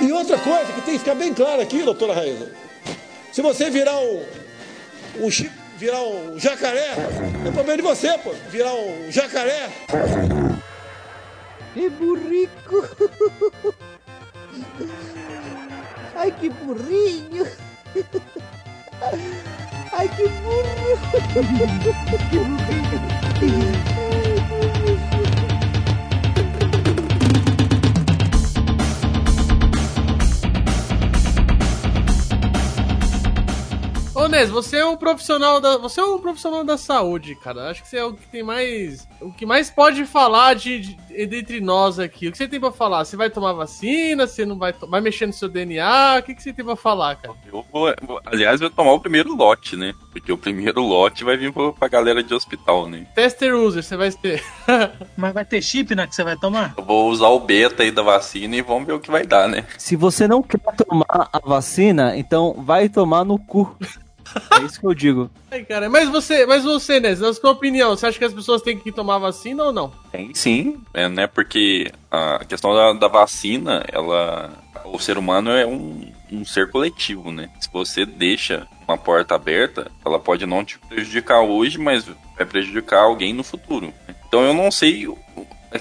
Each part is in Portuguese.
E outra coisa que tem que ficar bem claro aqui, doutora Raíza. Se você virar um, um virar um jacaré, é problema de você, pô. Virar um jacaré. Que burrico! Ai, que burrinho! Ai, que burro! que burrinho! Nes, você é um profissional da. Você é um profissional da saúde, cara. Acho que você é o que tem mais. O que mais pode falar de, de entre nós aqui. O que você tem pra falar? Você vai tomar vacina? Você não vai Vai mexer no seu DNA? O que, que você tem pra falar, cara? Eu vou, aliás, vou tomar o primeiro lote, né? Porque o primeiro lote vai vir pra galera de hospital, né? Tester user, você vai ter. Mas vai ter chip, né? Que você vai tomar? Eu vou usar o beta aí da vacina e vamos ver o que vai dar, né? Se você não quer tomar a vacina, então vai tomar no cu. É isso que eu digo. Ai, cara, mas você, mas você, né, na sua opinião, você acha que as pessoas têm que tomar vacina ou não? Tem sim, é, né? Porque a questão da, da vacina, ela. O ser humano é um, um ser coletivo, né? Se você deixa uma porta aberta, ela pode não te prejudicar hoje, mas vai prejudicar alguém no futuro. Então eu não sei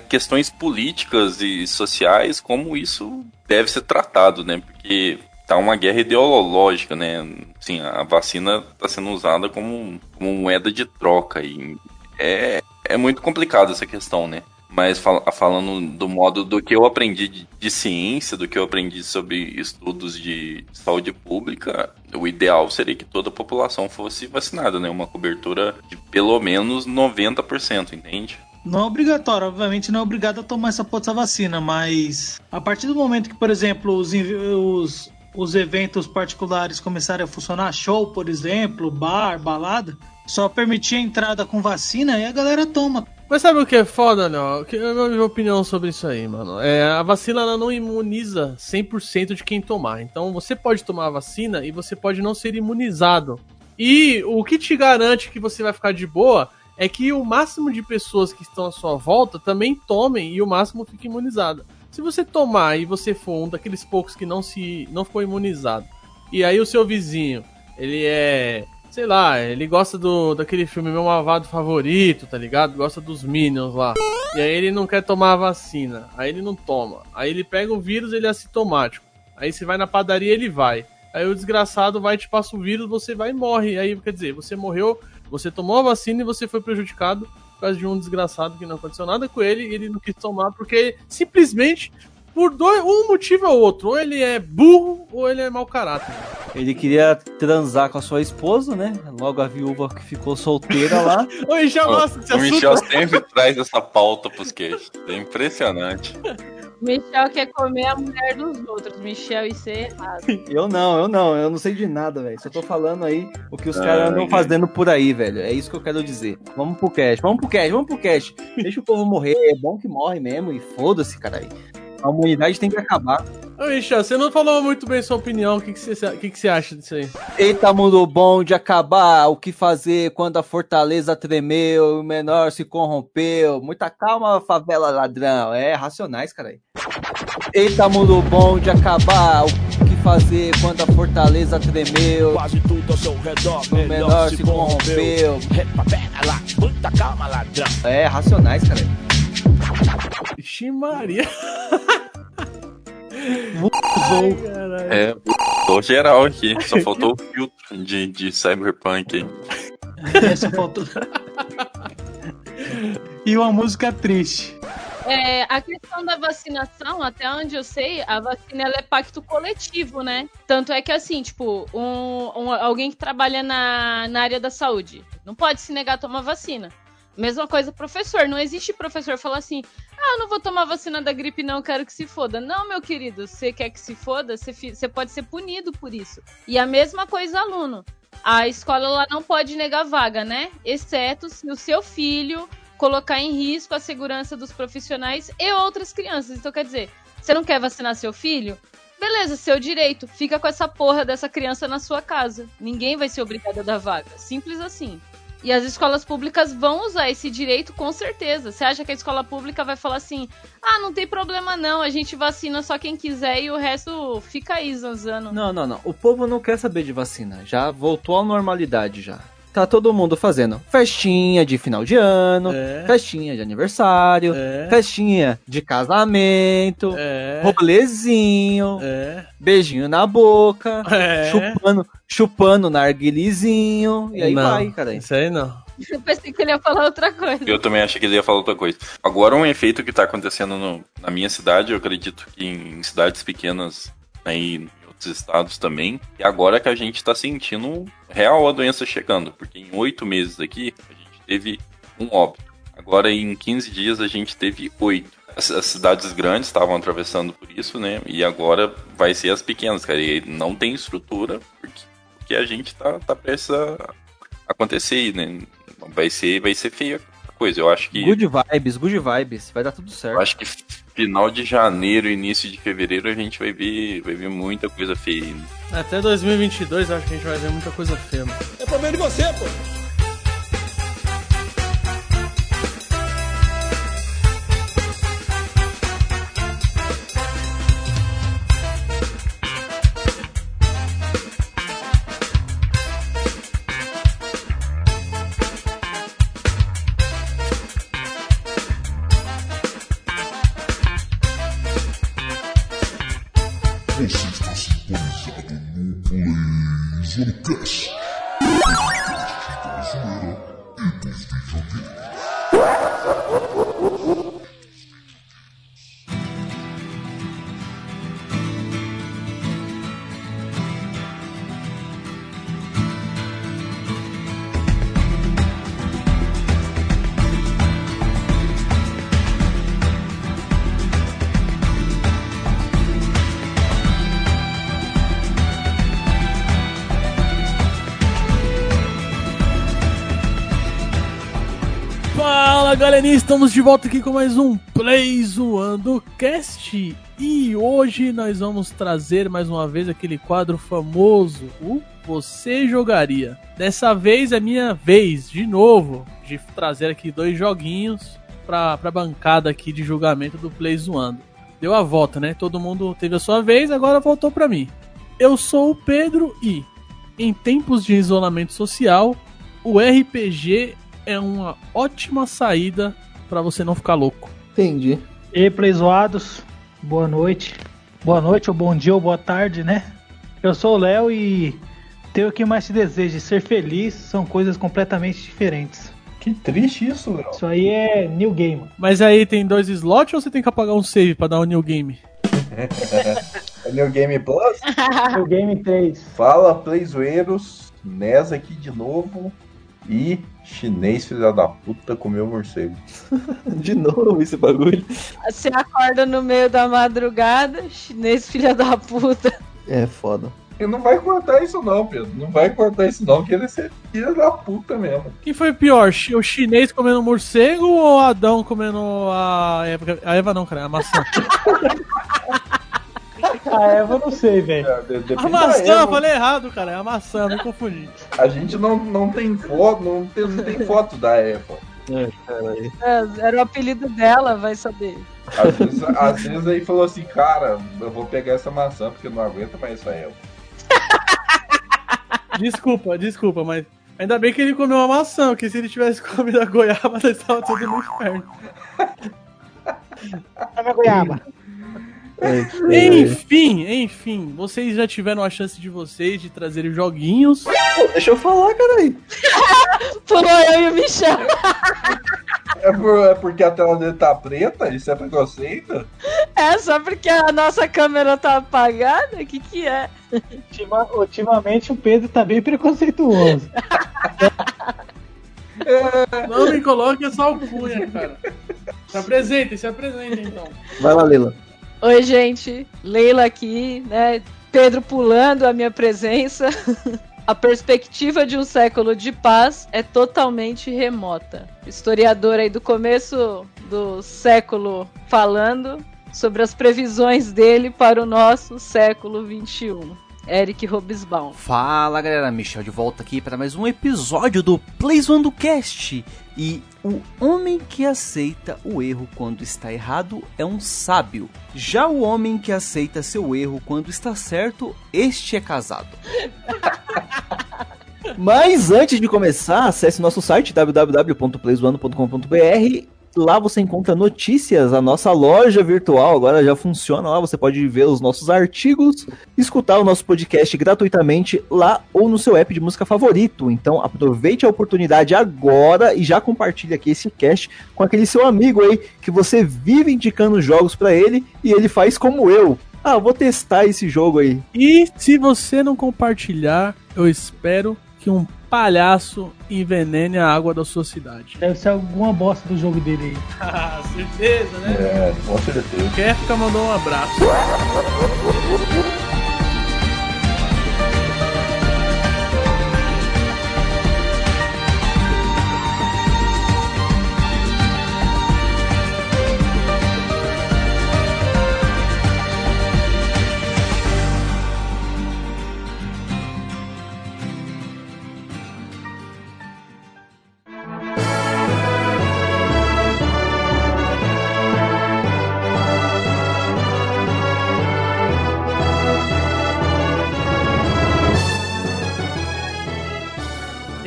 questões políticas e sociais como isso deve ser tratado, né? Porque tá uma guerra ideológica, né? Assim, a vacina está sendo usada como, como moeda de troca e é, é muito complicado essa questão, né? Mas fal falando do modo do que eu aprendi de, de, ciência, do que eu aprendi sobre estudos de saúde pública, o ideal seria que toda a população fosse vacinada, né? Uma cobertura de pelo menos 90%, entende? Não é obrigatório, obviamente não é obrigado a tomar essa, essa vacina, mas a partir do momento que, por exemplo, os, os os eventos particulares começarem a funcionar, show, por exemplo, bar, balada, só permitir a entrada com vacina e a galera toma. Mas sabe o que é foda, Léo? Que é a minha opinião sobre isso aí, mano. É, a vacina ela não imuniza 100% de quem tomar. Então você pode tomar a vacina e você pode não ser imunizado. E o que te garante que você vai ficar de boa é que o máximo de pessoas que estão à sua volta também tomem e o máximo fique imunizado. Se você tomar e você for um daqueles poucos que não se não ficou imunizado, e aí o seu vizinho, ele é, sei lá, ele gosta do daquele filme meu malvado favorito, tá ligado? Gosta dos Minions lá. E aí ele não quer tomar a vacina, aí ele não toma. Aí ele pega o vírus, ele é assintomático. Aí você vai na padaria, ele vai. Aí o desgraçado vai te passa o vírus, você vai e morre. Aí quer dizer, você morreu, você tomou a vacina e você foi prejudicado por causa de um desgraçado que não aconteceu nada com ele e ele não quis tomar porque simplesmente por dois, um motivo ou outro. Ou ele é burro ou ele é mau caráter. Ele queria transar com a sua esposa, né? Logo a viúva que ficou solteira lá. o Michel gosta desse O Michel sempre traz essa pauta pros queixos. É impressionante. Michel quer comer a mulher dos outros. Michel, isso é errado. Eu não, eu não, eu não sei de nada, velho. Só tô falando aí o que os caras andam fazendo por aí, velho. É isso que eu quero dizer. Vamos pro cast, vamos pro cast, vamos pro cast. Deixa o povo morrer, é bom que morre mesmo e foda-se, cara aí. A humanidade tem que acabar. Ô, Michel, você não falou muito bem sua opinião. O que, que, você, que, que você acha disso aí? Eita, mundo bom de acabar. O que fazer quando a fortaleza tremeu, o menor se corrompeu. Muita calma, favela ladrão. É, racionais, cara. Eita, mundo bom de acabar. O que fazer quando a fortaleza tremeu? Quase tudo ao seu redor. O menor se corrompeu. lá, muita calma, ladrão. É, racionais, cara. Maria. É, tô geral aqui. Só faltou o filtro de, de Cyberpunk. É, só faltou. e uma música triste. É, a questão da vacinação, até onde eu sei, a vacina ela é pacto coletivo, né? Tanto é que, assim, tipo, um, um, alguém que trabalha na, na área da saúde não pode se negar a tomar vacina. Mesma coisa, professor. Não existe professor falar assim: ah, eu não vou tomar vacina da gripe, não, quero que se foda. Não, meu querido, você quer que se foda, você, você pode ser punido por isso. E a mesma coisa, aluno. A escola ela não pode negar vaga, né? Exceto se o seu filho colocar em risco a segurança dos profissionais e outras crianças. Então, quer dizer, você não quer vacinar seu filho? Beleza, seu direito. Fica com essa porra dessa criança na sua casa. Ninguém vai ser obrigado a dar vaga. Simples assim. E as escolas públicas vão usar esse direito com certeza. Você acha que a escola pública vai falar assim: ah, não tem problema não, a gente vacina só quem quiser e o resto fica aí zanzando? Não, não, não. O povo não quer saber de vacina. Já voltou à normalidade já. Tá todo mundo fazendo festinha de final de ano, É. festinha de aniversário, É. festinha de casamento, É. rolezinho, É. beijinho na boca, É. chupando, chupando narguilizinho, e aí Não, vai, cara. Isso aí não. Eu pensei que ele ia falar outra coisa. Eu também achei que ele ia falar outra coisa. Agora, um efeito que tá acontecendo no- na minha cidade, eu acredito que em cidades pequenas aí em outros estados também, e agora que a gente tá sentindo real a doença chegando, porque em oito meses aqui a gente teve um óbito. Agora em 15 dias a gente teve oito. As, as cidades grandes estavam atravessando por isso, né? E agora vai ser as pequenas, cara. E não tem estrutura, porque, porque a gente tá, tá prestes a acontecer né? Vai ser, vai ser feia a coisa. Eu acho que. Good vibes, good vibes, vai dar tudo certo. Eu acho que final de janeiro, início de fevereiro, a gente vai ver, vai ver muita coisa feia ainda. Até 2022 eu acho que a gente vai ver muita coisa feia. mano. É problema de você, pô. Galerinha, estamos de volta aqui com mais um Play Zoando Cast e hoje nós vamos trazer mais uma vez aquele quadro famoso, o Você Jogaria. Dessa vez é minha vez, de novo, de trazer aqui dois joguinhos pra, pra bancada aqui de julgamento do Play Zoando. Deu a volta, né? Todo mundo teve a sua vez, agora voltou pra mim. Eu sou o Pedro e, em tempos de isolamento social, o RPG é uma ótima saída pra você não ficar louco. Entendi. E aí, playzoados, boa noite. Boa noite, ou bom dia, ou boa tarde, né? Eu sou o Léo e ter o que mais te deseja, ser feliz, são coisas completamente diferentes. Que triste isso, Léo. Isso aí é new game. Mas aí tem dois slots ou você tem que apagar um save pra dar um new game? É New Game Plus? New game 3. Fala, playzoeiros. Nes aqui de novo. E chinês, filha da puta, comeu morcego. De novo esse bagulho. Você acorda no meio da madrugada, chinês filha da puta. É foda. E não vai cortar isso não, Pedro. Não vai cortar isso não, que ele é ser filha da puta mesmo. Quem foi pior, o chinês comendo morcego ou o Adão comendo a Eva? A Eva não, cara, a maçã. A Eva eu não sei, velho. É, A maçã, Eva. eu falei errado, cara, é a maçã, me confundi. A gente não, não tem foto, não tem, não tem foto da Eva. É, Era o apelido dela, vai saber. Às vezes, às vezes aí falou assim, cara, eu vou pegar essa maçã porque eu não aguento mais essa Eva. Desculpa, desculpa, mas ainda bem que ele comeu a maçã, porque se ele tivesse comido a goiaba, nós tava tudo no inferno. A minha goiaba. Enfim, enfim, vocês já tiveram a chance de vocês de trazerem joguinhos. Deixa eu falar, caralho. Pulou eu e o Michel. É, por- é porque a tela dele tá preta? Isso é preconceito? É só porque a nossa câmera tá apagada? O que que é? Ultima- ultimamente o Pedro tá bem preconceituoso. Não me coloque essa alcunha, cara. Se apresentem, se apresentem então. Vai lá, Lila. Oi, gente. Leila aqui, né? Pedro pulando a minha presença. A perspectiva de um século de paz é totalmente remota. Historiador aí do começo do século falando sobre as previsões dele para o nosso século 21. Eric Robisbaum. Fala galera, Michel de volta aqui para mais um episódio do Plays One do Cast. E o homem que aceita o erro quando está errado é um sábio. Já o homem que aceita seu erro quando está certo, este é casado. Mas antes de começar, acesse nosso site www.playzoano.com.br. Lá você encontra notícias, a nossa loja virtual agora já funciona lá, você pode ver os nossos artigos, escutar o nosso podcast gratuitamente lá ou no seu app de música favorito. Então aproveite a oportunidade agora e já compartilhe aqui esse cast com aquele seu amigo aí que você vive indicando jogos pra ele e ele faz como eu. Ah, vou testar esse jogo aí. E se você não compartilhar, eu espero que um palhaço envenene a água da sua cidade. Deve ser alguma bosta do jogo dele aí. Ah, certeza, né? É, com certeza. Kefka mandou um abraço.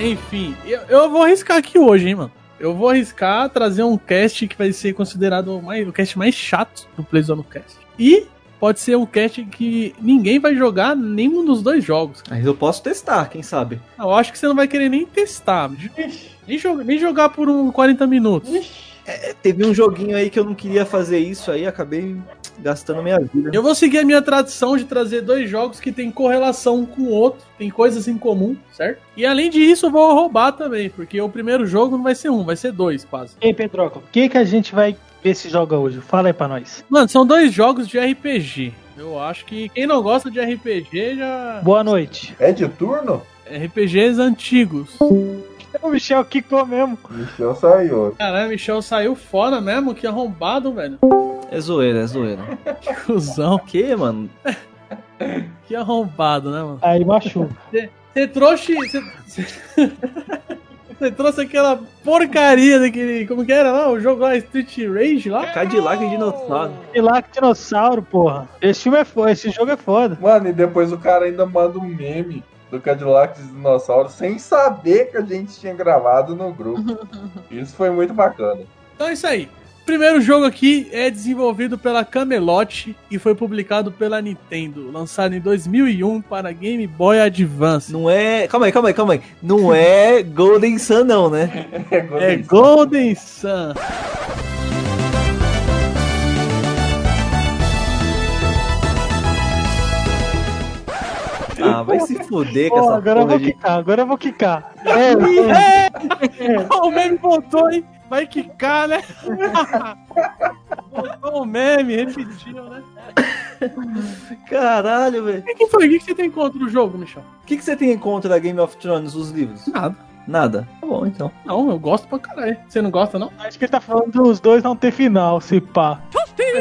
Enfim, eu, eu vou arriscar aqui hoje, hein, mano. Eu vou arriscar trazer um cast que vai ser considerado o, mais, o cast mais chato do Playzone Cast. E pode ser um cast que ninguém vai jogar nenhum dos dois jogos. Mas eu posso testar, quem sabe? Eu acho que você não vai querer nem testar. Nem, joga- nem jogar por um 40 minutos. É, teve um joguinho aí que eu não queria fazer isso aí, acabei gastando minha vida. Eu vou seguir a minha tradição de trazer dois jogos que têm correlação um com o outro, tem coisas em comum, certo? E além disso, eu vou roubar também, porque o primeiro jogo não vai ser um, vai ser dois, quase. E aí, Pedroca, o que, que a gente vai ver se joga hoje? Fala aí pra nós. Mano, são dois jogos de RPG. Eu acho que quem não gosta de RPG já. Boa noite. É de turno? RPGs antigos. O Michel quicou mesmo. Michel saiu. Caralho, Michel saiu fora mesmo, que arrombado, velho. É zoeira, é zoeira. Que cuzão. que, mano? Que arrombado, né, mano? Aí machuca. Você trouxe. Você trouxe aquela porcaria daquele. Como que era lá? O jogo lá, Street Rage lá? Cadillac e dinossauro. Cadillac Dinossauro, porra. Esse filme é foda, esse jogo é foda. Mano, e depois o cara ainda manda um meme do Cadillac de dinossauro sem saber que a gente tinha gravado no grupo. Isso foi muito bacana. Então é isso aí. O primeiro jogo aqui é desenvolvido pela Camelot e foi publicado pela Nintendo, lançado em 2001 para Game Boy Advance. Não é. Calma aí, calma aí, calma aí. Não é Golden Sun, não, né? É Golden Sun. Ah, vai se fuder com Pô, essa agora eu porra vou de. quicar, agora eu vou quicar. É, é. o meme voltou, hein? Vai quicar, né? voltou o meme, repetiu, né? Caralho, velho. O que foi? O que você tem contra o jogo, Michel? O que, você tem em contra da Game of Thrones, os livros? Nada. Nada. Tá bom, então. Não, eu gosto pra caralho. Você não gosta, não? Acho que ele tá falando dos dois não ter final, se pá.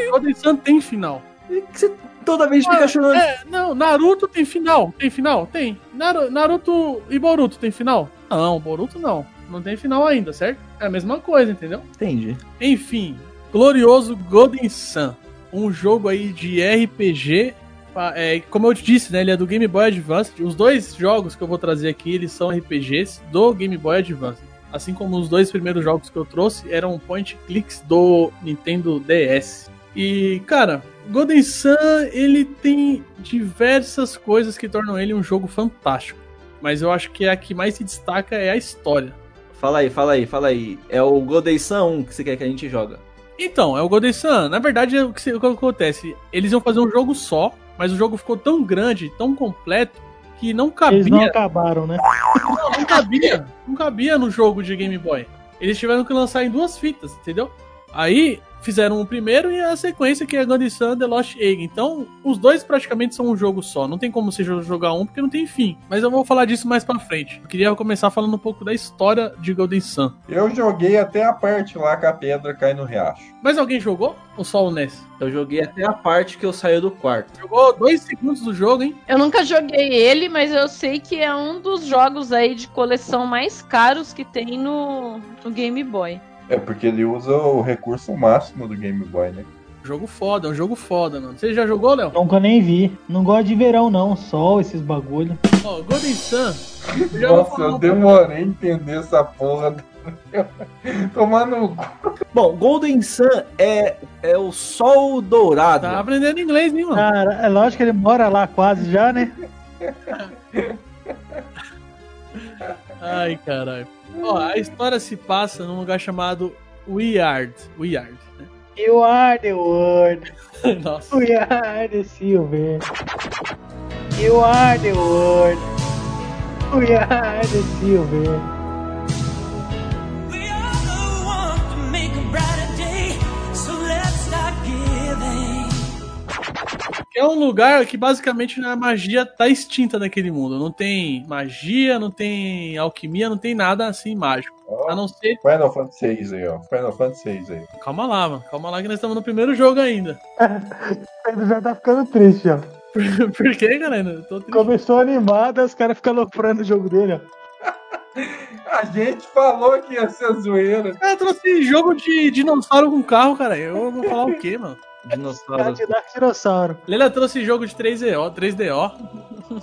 Golden Sun tem final. E que você toda vez fica chorando. É, não, Naruto tem final. Tem final? Tem. Naru- Naruto e Boruto tem final? Não, Boruto não. Não tem final ainda, certo? É a mesma coisa, entendeu? Entendi. Enfim, glorioso Golden Sun. Um jogo aí de RPG. é, como eu te disse, né? Ele é do Game Boy Advance. Os dois jogos que eu vou trazer aqui, eles são RPGs do Game Boy Advance. Assim como os dois primeiros jogos que eu trouxe eram point clicks do Nintendo DS. E, cara, Golden Sun, ele tem diversas coisas que tornam ele um jogo fantástico. Mas eu acho que a que mais se destaca é a história. Fala aí, fala aí, fala aí. É o Golden Sun 1 que você quer que a gente joga. Então, é o Golden Sun. Na verdade, é o que, o que acontece? Eles iam fazer um jogo só, mas o jogo ficou tão grande, tão completo, que não Eles não cabia. acabaram, né? Não, não cabia. Não cabia no jogo de Game Boy. Eles tiveram que lançar em duas fitas, entendeu? Aí fizeram o primeiro e a sequência que é Golden Sun The Lost Egg. Então, os dois praticamente são um jogo só. Não tem como você jogar um porque não tem fim. Mas eu vou falar disso mais pra frente. Eu queria começar falando um pouco da história de Golden Sun. Eu joguei até a parte lá que a pedra cai no riacho. Mas alguém jogou? Ou só o Ness? Eu joguei até a parte que eu saí do quarto. Jogou dois segundos do jogo, hein? Eu nunca joguei ele, mas eu sei que é um dos jogos aí de coleção mais caros que tem no, no Game Boy. É porque ele usa o recurso máximo do Game Boy, né? Jogo foda, é um jogo foda, mano. Você já jogou, Léo? Nunca nem vi. Não gosto de verão, não. Sol, esses bagulho. Ó, Golden Sun. eu Nossa, falar eu demorei a entender essa porra. Cu. Bom, Golden Sun é, é o sol dourado. Tá aprendendo inglês, hein, mano? Cara, é lógico que ele mora lá quase já, né? Ai, caralho. Ó, a história se passa num lugar chamado Weird. Weird, né? You are the world. Nossa. We are the silver. You are the world. We are the silver. É um lugar que basicamente a magia tá extinta naquele mundo. Não tem magia, não tem alquimia, não tem nada assim mágico. Ó, A não ser. Final Fantasy VI aí, ó. Final Fantasy VI aí. Calma lá, mano. Calma lá que nós estamos no primeiro jogo ainda. Ele já tá ficando triste, ó. Por que, galera? Eu tô triste. Começou animado, os caras ficam aloprando o jogo dele, ó. A gente falou que ia ser zoeira. Cara, trouxe jogo de dinossauro com carro, cara. Eu vou falar o quê, mano? Dinossauro. Cadillac Dinossauro. Leila trouxe jogo de 3DO, 3DO.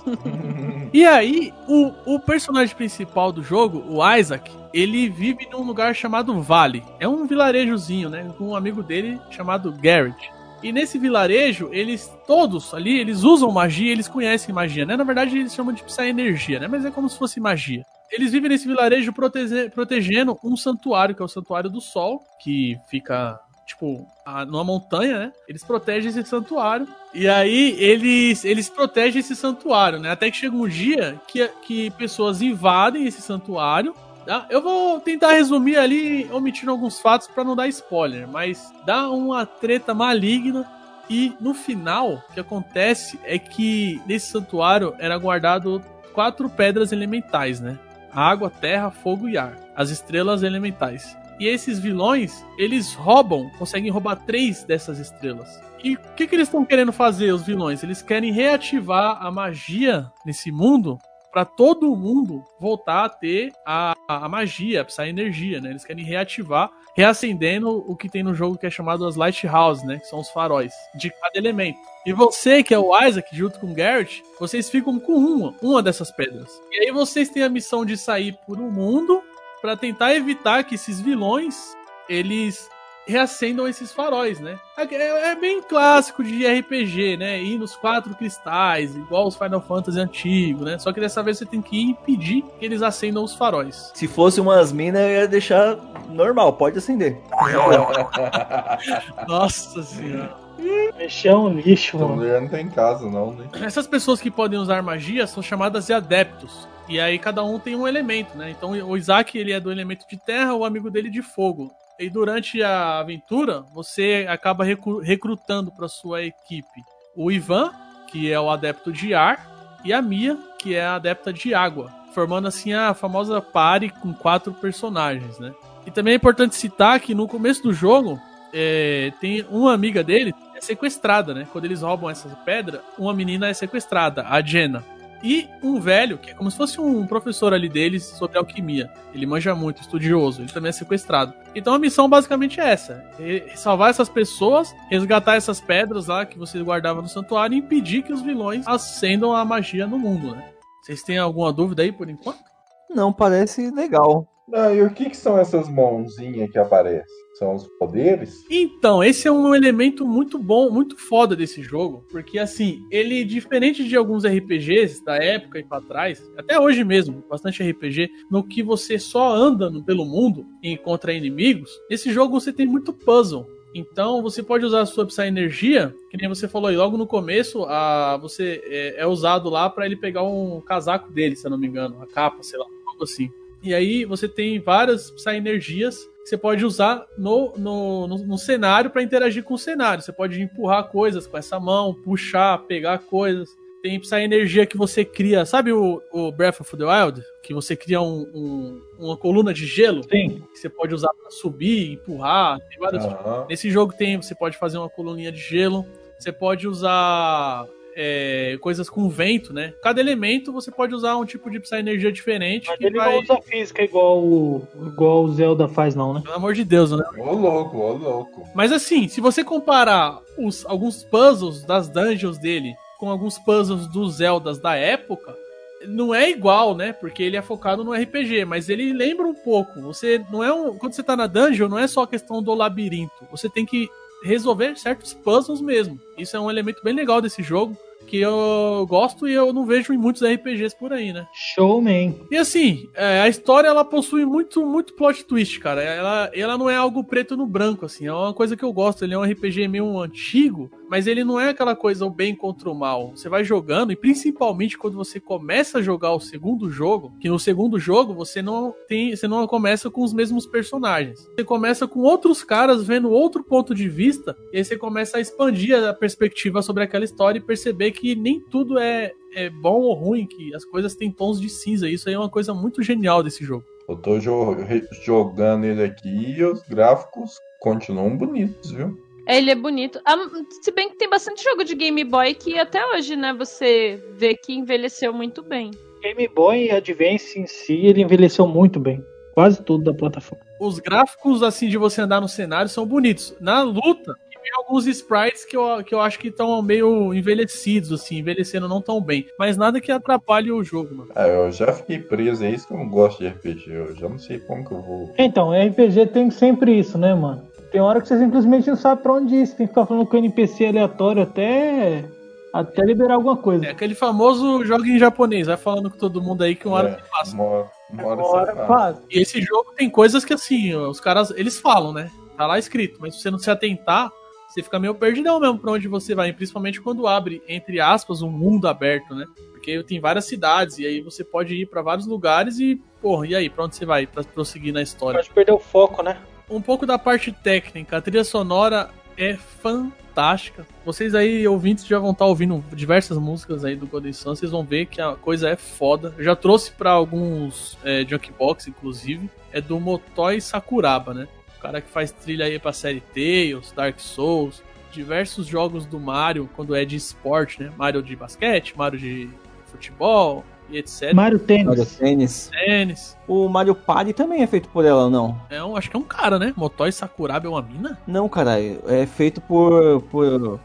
e aí, o, o personagem principal do jogo, o Isaac, ele vive num lugar chamado Vale. É um vilarejozinho, né? Com um amigo dele chamado Garrett. E nesse vilarejo, eles todos ali, eles usam magia, eles conhecem magia, né? Na verdade, eles chamam de Psy-energia, né? Mas é como se fosse magia. Eles vivem nesse vilarejo protege- protegendo um santuário, que é o Santuário do Sol, que fica, tipo, a- numa montanha, né? Eles protegem esse santuário. E aí, eles, eles protegem esse santuário, né? Até que chega um dia que, que pessoas invadem esse santuário Tá? Eu vou tentar resumir ali, omitindo alguns fatos pra não dar spoiler, mas dá uma treta maligna e no final o que acontece é que nesse santuário era guardado quatro pedras elementais, né? Água, terra, fogo e ar. As estrelas elementais. E esses vilões, eles roubam, conseguem roubar três dessas estrelas. E o que, que eles estão querendo fazer, os vilões? Eles querem reativar a magia nesse mundo para todo mundo voltar a ter a, a, magia, a energia, né? Eles querem reativar, reacendendo o que tem no jogo que é chamado as Lighthouse, né? Que são os faróis de cada elemento. E você, que é o Isaac, junto com o Garrett, vocês ficam com uma, uma dessas pedras. E aí vocês têm a missão de sair por um mundo para tentar evitar que esses vilões eles reacendam esses faróis, né? É, é bem clássico de RPG, né? Ir nos quatro cristais, igual os Final Fantasy antigos, né? Só que dessa vez você tem que impedir que eles acendam os faróis. Se fosse umas minas, eu ia deixar normal, pode acender. Nossa senhora. Mexer é um lixo, mano. mulher não tem casa, não, né? Essas pessoas que podem usar magia são chamadas de adeptos. E aí cada um tem um elemento, né? Então o Isaac ele é do elemento de terra, o amigo dele de fogo. E durante a aventura, você acaba recru- recrutando para sua equipe o Ivan, que é o adepto de ar, e a Mia, que é a adepta de água, formando assim a famosa party com quatro personagens, né? E também é importante citar que no começo do jogo é, tem uma amiga dele é sequestrada, né? Quando eles roubam essa pedra, uma menina é sequestrada, a Jenna. E um velho, que é como se fosse um professor ali deles sobre alquimia. Ele manja muito, estudioso, ele também é sequestrado. Então a missão basicamente é essa: é salvar essas pessoas, resgatar essas pedras lá que você guardava no santuário e impedir que os vilões acendam a magia no mundo, né? Vocês têm alguma dúvida aí por enquanto? Não, parece legal. Não, e o que, que são essas mãozinhas que aparecem? São os poderes? Então, esse é um elemento muito bom, muito foda desse jogo, porque assim, ele diferente de alguns RPGs da época e pra trás, até hoje mesmo, bastante RPG, no que você só anda pelo mundo e encontra inimigos, nesse jogo você tem muito puzzle. Então você pode usar a sua Psy-energia, que nem você falou aí, logo no começo, a, você é, é usado lá pra ele pegar um casaco dele, se eu não me engano, a capa, sei lá, algo assim. E aí você tem várias Psy-energias que você pode usar no, no, no, no cenário para interagir com o cenário. Você pode empurrar coisas com essa mão, puxar, pegar coisas. Tem Psy-energia que você cria. Sabe o, o Breath of the Wild? Que você cria um- um- uma coluna de gelo? Sim. Que você pode usar para subir, empurrar. Tem várias Aham. Nesse jogo tem, você pode fazer uma coluninha de gelo, você pode usar é, coisas com vento, né? Cada elemento você pode usar um tipo de energia diferente. Mas que ele vai- não usa física igual o, igual o Zelda faz, não, né? Pelo amor de Deus, né? Ô louco, ô louco. Mas assim, se você comparar os, alguns puzzles das dungeons dele com alguns puzzles dos Zeldas da época, não é igual, né? Porque ele é focado no RPG, mas ele lembra um pouco. Você não é um, quando você tá na dungeon, não é só a questão do labirinto. Você tem que resolver certos puzzles mesmo. Isso é um elemento bem legal desse jogo que eu gosto e eu não vejo em muitos RPGs por aí, né? Showman. E assim, é, a história ela possui muito, muito plot twist, cara. Ela, ela não é algo preto no branco, assim. É uma coisa que eu gosto. Ele é um RPG meio antigo, mas ele não é aquela coisa o bem contra o mal. Você vai jogando, e principalmente quando você começa a jogar o segundo jogo, que no segundo jogo você não tem. Você não começa com os mesmos personagens. Você começa com outros caras vendo outro ponto de vista, e aí você começa a expandir a perspectiva sobre aquela história e perceber que nem tudo é, é bom ou ruim, que as coisas têm tons de cinza. Isso aí é uma coisa muito genial desse jogo. Eu tô jogando ele aqui e os gráficos continuam bonitos, viu? É, Ele é bonito. Ah, se bem que tem bastante jogo de Game Boy que até hoje, né, você vê que envelheceu muito bem. Game Boy Advance em si, ele envelheceu muito bem. Quase tudo da plataforma. Os gráficos, assim, de você andar no cenário são bonitos. Na luta, tem alguns sprites que eu, que eu acho que estão meio envelhecidos, assim, envelhecendo não tão bem. Mas nada que atrapalhe o jogo, mano. Ah, eu já fiquei preso, é isso que eu não gosto de RPG. Eu já não sei como que eu vou. Então, RPG tem sempre isso, né, mano? Tem hora que você simplesmente não sabe pra onde ir. Você tem que ficar falando com o NPC aleatório até, até liberar alguma coisa. É aquele famoso jogo em japonês, vai falando com todo mundo aí que uma hora É, você passa. Uma hora, uma hora Uma hora faz. E esse jogo tem coisas que, assim, os caras, eles falam, né? Tá lá escrito, mas se você não se atentar, você fica meio perdidão mesmo pra onde você vai, principalmente quando abre, entre aspas, um mundo aberto, né? Porque tem várias cidades e aí você pode ir pra vários lugares e, porra, e aí, pra onde você vai pra prosseguir na história? Pode perder o foco, né? Um pouco da parte técnica, a trilha sonora é fantástica. Vocês aí, ouvintes, já vão estar ouvindo diversas músicas aí do Golden Sun, vocês vão ver que a coisa é foda. Eu já trouxe pra alguns é, Junkbox, inclusive, é do Motoi Sakuraba, né? O cara que faz trilha aí pra série Tales, Dark Souls, diversos jogos do Mario, quando é de esporte, né? Mario de basquete, Mario de futebol e etc. Mario Mario Tênis. Tênis. O Mario Party também é feito por ela, não? É um, acho que é um cara, né? Motoi Sakuraba é uma mina? Não, caralho. É feito por, por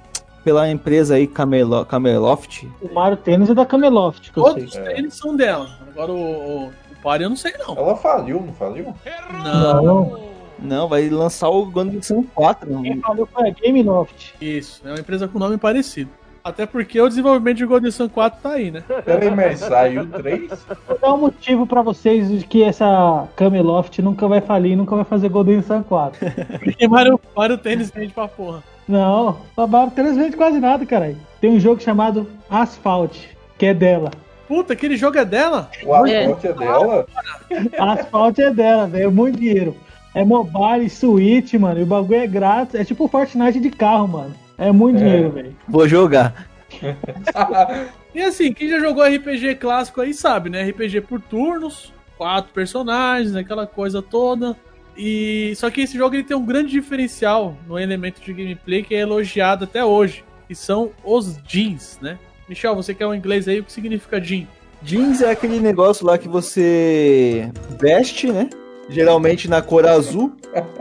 pela empresa aí Camelo, Cameloft. O Mario Tênis é da Cameloft, que eu Todos sei. os tênis são dela. Agora o, o, o Party eu não sei não. Ela faliu, não faliu? Não. Não, Não, vai lançar o Sun 4. quem falou foi a Gameloft. Isso, é uma empresa com nome parecido. Até porque o desenvolvimento de Golden Sun 4 tá aí, né? Peraí, mas saiu três? Vou dar um motivo pra vocês de que essa Cameloft nunca vai falir, nunca vai fazer Golden Sun 4. Porque Mario, Mario Tênis vende pra porra. Não, a Mario Tênis vende quase nada, caralho. Tem um jogo chamado Asphalt, que é dela. Puta, aquele jogo é dela? O asfalto é dela? Asphalt é dela, velho, muito dinheiro. É mobile, Switch, mano, e o bagulho é grátis. É tipo Fortnite de carro, mano. É muito É. dinheiro, velho. Vou jogar. E assim, quem já jogou RPG clássico aí sabe, né? RPG por turnos, quatro personagens, aquela coisa toda. E só que esse jogo ele tem um grande diferencial no elemento de gameplay que é elogiado até hoje, que são os jeans, né? Michel, você quer um inglês aí? O que significa jean? Jeans é aquele negócio lá que você veste, né? Geralmente na cor azul.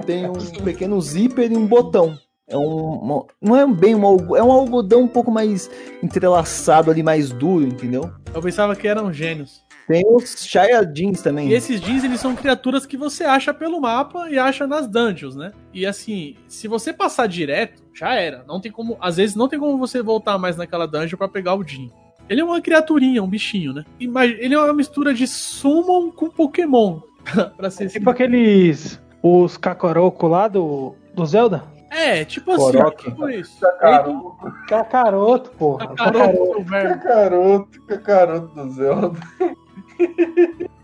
Tem um pequeno zíper e um botão. É um, não é bem um algodão, é um algodão um pouco mais entrelaçado ali, mais duro, entendeu? Eu pensava que eram gênios. Tem os Shia Jeans também. E esses jeans, eles são criaturas que você acha pelo mapa e acha nas dungeons, né? E assim, se você passar direto, já era. Não tem como, às vezes não tem como você voltar mais naquela dungeon pra pegar o jean. Ele é uma criaturinha, um bichinho, né? Ele é uma mistura de summon com Pokémon. pra ser Tipo aqueles. Os Kakaroko lá do, do Zelda? É, tipo assim, tipo isso. Cacaroto, Kakaroto, porra. Kakaroto. Cacaroto, velho. cacaroto, cacaroto do Zelda.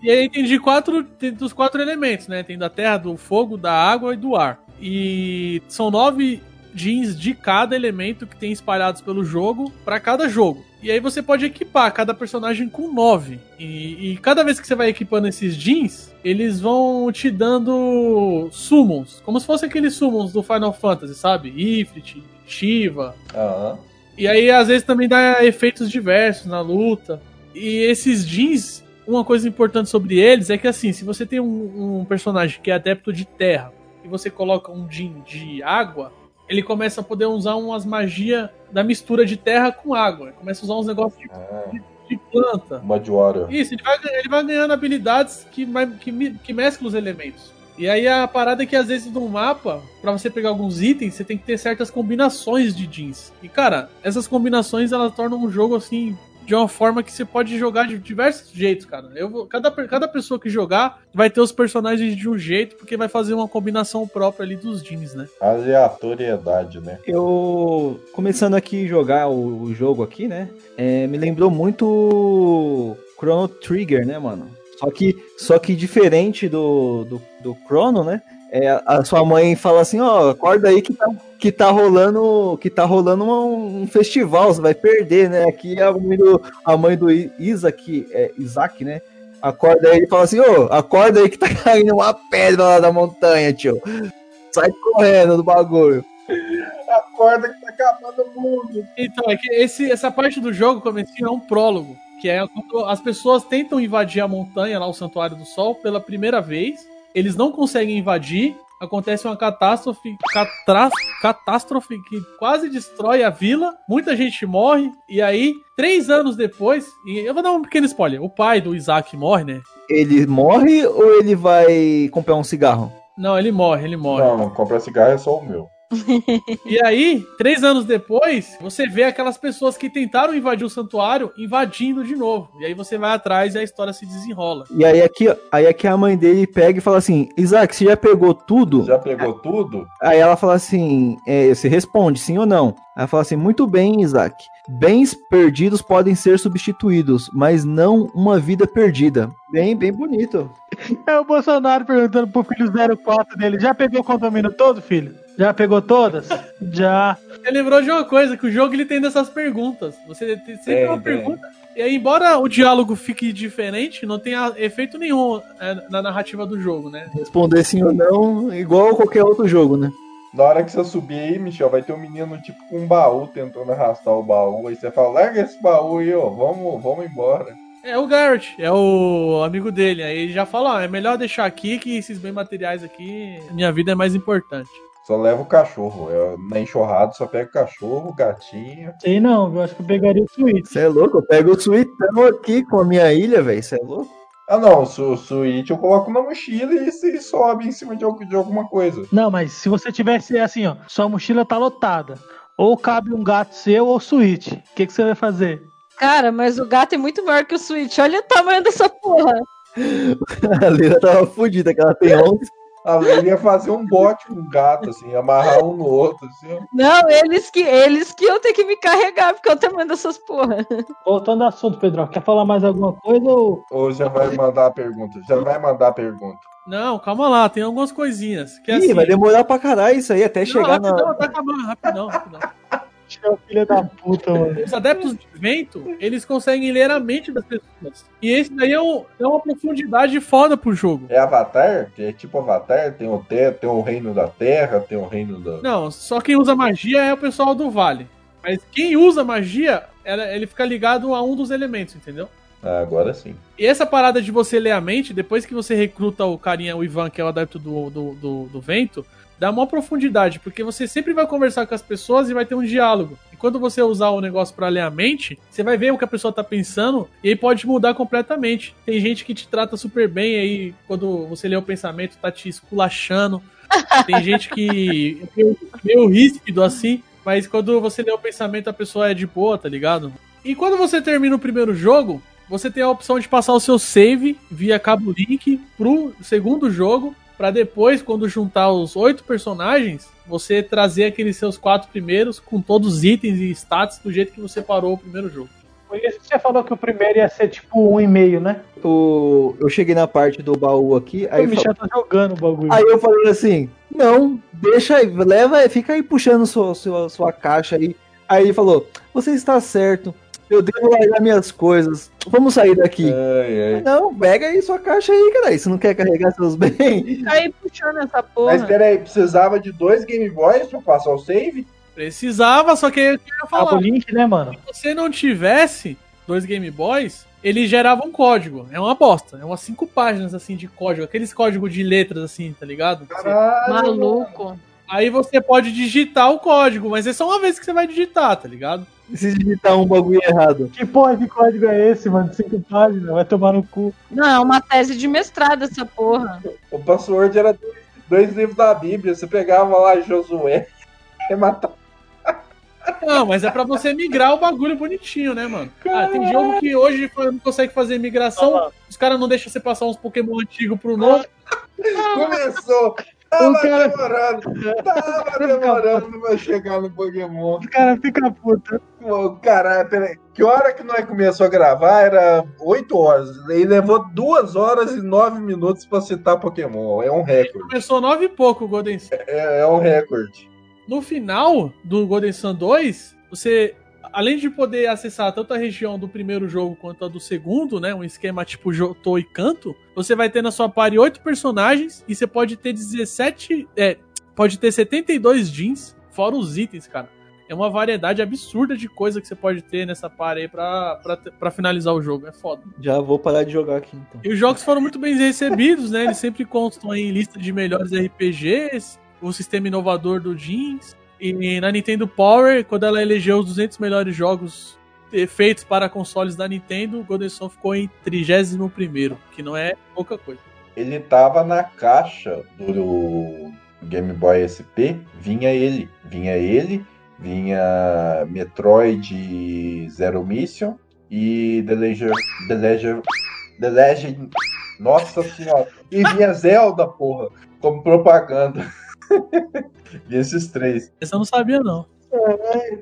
E aí tem de quatro, tem dos quatro elementos, né? Tem da terra, do fogo, da água e do ar. E são nove jeans de cada elemento que tem espalhados pelo jogo pra cada jogo. E aí você pode equipar cada personagem com nove. E, e cada vez que você vai equipando esses jeans, eles vão te dando summons. Como se fosse aqueles summons do Final Fantasy, sabe? Ifrit, Shiva. Aham. E aí, às vezes, também dá efeitos diversos na luta. E esses jeans, uma coisa importante sobre eles é que, assim, se você tem um, um personagem que é adepto de terra e você coloca um jean de água, ele começa a poder usar umas magias da mistura de terra com água. Ele começa a usar uns negócios de, Ah, de planta. de Water. Isso, ele vai, ele vai ganhando habilidades que, que, que mesclam os elementos. E aí a parada é que às vezes no mapa, pra você pegar alguns itens, você tem que ter certas combinações de jeans. E cara, essas combinações elas tornam um jogo assim de uma forma que você pode jogar de diversos jeitos, cara. Eu vou, cada, cada pessoa que jogar vai ter os personagens de um jeito, porque vai fazer uma combinação própria ali dos jeans, né? Aleatoriedade, né? Eu, começando aqui a jogar o, o jogo aqui, né? é, me lembrou muito Chrono Trigger, né, mano? Só que, só que diferente do, do, do Chrono, né? É, a sua mãe fala assim, ó, acorda aí que tá, que tá rolando, que tá rolando um, um festival, você vai perder, né? Aqui a mãe do, a mãe do Isaac, é, Isaac, né? Acorda aí e fala assim, ô, acorda aí que tá caindo uma pedra lá da montanha, tio. Sai correndo do bagulho. Acorda que tá acabando o mundo. Então, é que esse, essa parte do jogo, comecinho, é um prólogo. Que é quando as pessoas tentam invadir a montanha, lá o Santuário do Sol, pela primeira vez. Eles não conseguem invadir. Acontece uma catástrofe, catra- catástrofe que quase destrói a vila. Muita gente morre. E aí, três anos depois, e eu vou dar um pequeno spoiler: o pai do Isaac morre, né? Ele morre ou ele vai comprar um cigarro? Não, ele morre, ele morre. Não, não comprar cigarro é só o meu. E aí, três anos depois, você vê aquelas pessoas que tentaram invadir o santuário invadindo de novo. E aí você vai atrás e a história se desenrola. E aí aqui, aí aqui a mãe dele pega e fala assim: Isaac, você já pegou tudo? Já pegou tudo? Aí ela fala assim: é, você responde sim ou não? Ela fala assim: muito bem, Isaac. Bens perdidos podem ser substituídos, mas não uma vida perdida. Bem, bem bonito. É o Bolsonaro perguntando pro filho 04 dele: já pegou o condomínio todo, filho? Já pegou todas? já. Você lembrou de uma coisa, que o jogo ele tem dessas perguntas. Você tem sempre Tem, uma tem. pergunta. E aí, embora o diálogo fique diferente, não tenha efeito nenhum é, na narrativa do jogo, né? Responder sim ou não, igual qualquer outro jogo, né? Na hora que você subir aí, Michel, vai ter um menino tipo com um baú tentando arrastar o baú. Aí você fala, larga esse baú aí, ó, vamos, vamos embora. É o Garrett, é o amigo dele. Aí ele já fala, ó, é melhor deixar aqui que esses bens materiais aqui, minha vida é mais importante. Só leva o cachorro. É, na enxurrada só pega o cachorro, o gatinho. Sei não, eu acho que eu pegaria o Switch. Você é louco? Eu pego o suitão aqui com a minha ilha, velho. Você é louco? Ah não, su- Switch eu coloco na mochila e você sobe em cima de, de alguma coisa. Não, mas se você tivesse assim, ó, sua mochila tá lotada. Ou cabe um gato seu ou Switch. O que, que você vai fazer? Cara, mas o gato é muito maior que o Switch. Olha o tamanho dessa porra. A Lila tava fodida, que ela tem 11. Ele ia fazer um bote com o gato, assim, amarrar um no outro, assim. Não, eles que eles que eu tenho que me carregar, porque é o tamanho dessas porra. Voltando ao assunto, Pedro, quer falar mais alguma coisa ou. Ou já vai mandar a pergunta? Já vai mandar a pergunta. Não, calma lá, tem algumas coisinhas. Que é Ih, assim, vai demorar pra caralho isso aí, até Não, chegar na. rapidão, tá acabando, rapidão, rapidão. Filha da puta, mano. Os adeptos de vento, eles conseguem ler a mente das pessoas. E esse daí é, um- é uma profundidade foda pro jogo. É Avatar? É tipo Avatar? Tem o, te... tem o reino da terra, tem o reino da. Não, só quem usa magia é o pessoal do vale. Mas quem usa magia, ela- ele fica ligado a um dos elementos, entendeu? Ah, agora sim. E essa parada de você ler a mente, depois que você recruta o carinha, o Ivan, que é o adepto do, do, do, do vento, dá uma profundidade, porque você sempre vai conversar com as pessoas e vai ter um diálogo. E quando você usar o negócio pra ler a mente, você vai ver o que a pessoa tá pensando e aí pode mudar completamente. Tem gente que te trata super bem, aí quando você lê o pensamento, tá te esculachando. Tem gente que é meio, meio ríspido assim, mas quando você lê o pensamento, a pessoa é de boa, tá ligado? E quando você termina o primeiro jogo, você tem a opção de passar o seu save via cabo link pro segundo jogo, pra depois, quando juntar os oito personagens, você trazer aqueles seus quatro primeiros com todos os itens e status do jeito que você parou o primeiro jogo. Foi isso que você falou que o primeiro ia ser tipo um e meio, né? O, eu cheguei na parte do baú aqui, aí, Aí o eu Michel tá jogando o bagulho. Aí eu falei assim, não, deixa aí, leva, fica aí puxando sua, sua, sua caixa aí. Aí ele falou, você está certo, eu devo largar minhas coisas, vamos sair daqui. Ai, ai. Não, pega aí sua caixa aí, cara, você não quer carregar seus bens? Fica aí puxando essa porra. Mas peraí, precisava de dois Game Boys pra passar o save? Precisava, só que eu queria falar. Cabo link, né, mano? Se você não tivesse dois Game Boys, ele gerava um código. É uma bosta. É umas cinco páginas assim de código. Aqueles códigos de letras assim, tá ligado? Caralho. Maluco. Aí você pode digitar o código, mas é só uma vez que você vai digitar, tá ligado? Se digitar um bagulho errado. Que porra de código é esse, mano? De cinco páginas, vai tomar no cu. Não, é uma tese de mestrado essa porra. O password era dois, dois livros da Bíblia. Você pegava lá Josué e matava. Não, mas é pra você migrar o bagulho bonitinho, né, mano? Ah, tem jogo que hoje não consegue fazer migração, os caras não deixam você passar uns Pokémon antigos pro novo. Começou. Tava O cara- demorando. Tava demorando pra chegar no Pokémon. Os caras ficam puta. Pô, Caralho, peraí. Que hora que nós começou a gravar? Era 8 horas. E levou 2 horas e 9 minutos pra citar Pokémon. É um recorde. Começou nove e pouco o Golden Sun. É, é um recorde. No final do Golden Sun 2, você, além de poder acessar tanto a região do primeiro jogo quanto a do segundo, né, um esquema tipo Jotô e Canto, você vai ter na sua party oito personagens e você pode ter 17, é, pode ter 72 jeans, fora os itens, cara. É uma variedade absurda de coisa que você pode ter nessa party aí pra, pra, pra finalizar o jogo. É foda. Já vou parar de jogar aqui então. E os jogos foram muito bem recebidos, né? Eles sempre constam aí em lista de melhores RPGs, o sistema inovador do Jeans. E na Nintendo Power, quando ela elegeu os 200 melhores jogos feitos para consoles da Nintendo, o Golden Sun ficou em 31º, que não é pouca coisa. Ele tava na caixa do Game Boy SP. Vinha ele. Vinha ele. Vinha Metroid Zero Mission e The Legend. The Legend. The Legend. Nossa senhora. E vinha Zelda, porra. Como propaganda. e esses três. Essa eu não sabia, não.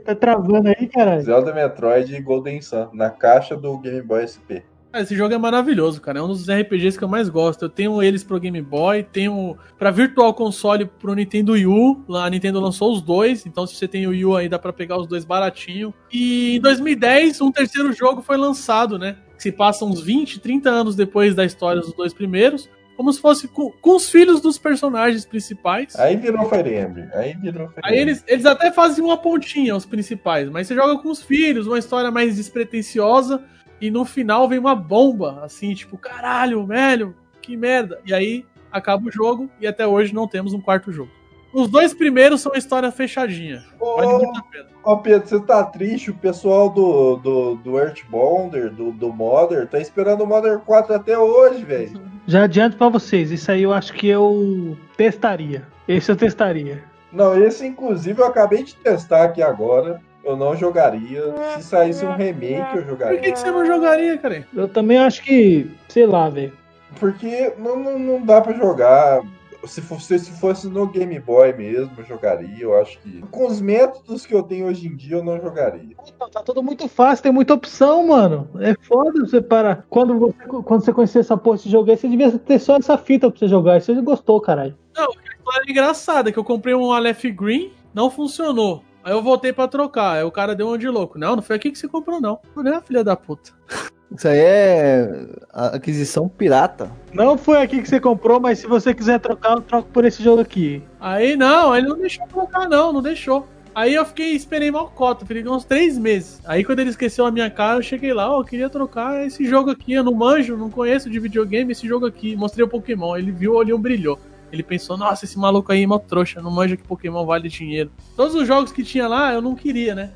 Tá travando aí, caralho. Zelda, Metroid e Golden Sun. Na caixa do Game Boy SP. Ah, Esse jogo é maravilhoso, cara. É um dos RPGs que eu mais gosto. Eu tenho eles pro Game Boy, tenho pra Virtual Console pro Nintendo Wii U. A Nintendo lançou os dois, então se você tem o Wii U aí dá pra pegar os dois baratinho. E em 2010, um terceiro jogo foi lançado, né? Que se passa uns 20, 30 anos depois da história dos dois primeiros. Como se fosse com, com os filhos dos personagens principais. Aí virou Fire Emblem. Aí virou Aí eles, eles até fazem uma pontinha, os principais, mas você joga com os filhos, uma história mais despretensiosa, e no final vem uma bomba, assim, tipo, caralho, velho, que merda. E aí acaba o jogo, e até hoje não temos um quarto jogo. Os dois primeiros são história fechadinha. Vale muito a pena. Ó, Pedro, você tá triste? O pessoal do, do, do Earthbounder, do, do Modern, tá esperando o Modern 4 até hoje, velho. Já adianto pra vocês, isso aí eu acho que eu testaria. Esse eu testaria. Não, esse inclusive eu acabei de testar aqui agora. Eu não jogaria. Se saísse um remake, eu Por jogaria. que, que você não jogaria, cara? Eu também acho que, sei lá, velho. Porque não, não, não dá pra jogar. Se fosse, se fosse no Game Boy mesmo, eu jogaria. Eu acho que. Com os métodos que eu tenho hoje em dia, eu não jogaria. Tá tudo muito fácil, tem muita opção, mano. É foda você parar. Quando você, quando você conhecer essa porra de jogo aí, você devia ter só essa fita pra você jogar. E você gostou, caralho. Não, a história é engraçada, que eu comprei um Aleph Green, não funcionou. Aí eu voltei pra trocar, aí o cara deu um de louco. Não, não foi aqui que você comprou, não. Não é, filha da puta. Isso aí é aquisição pirata. Não foi aqui que você comprou, mas se você quiser trocar, eu troco por esse jogo aqui. Aí não, ele não deixou eu trocar, não, não deixou. Aí eu fiquei, esperei mal cota, fiquei uns três meses. Aí quando ele esqueceu a minha cara, eu cheguei lá, ó, eu queria trocar esse jogo aqui, eu não manjo, não conheço de videogame, esse jogo aqui. Mostrei o Pokémon, ele viu, o olhinho brilhou. Ele pensou, nossa, esse maluco aí é mó trouxa, não manja que Pokémon vale dinheiro. Todos os jogos que tinha lá, eu não queria, né?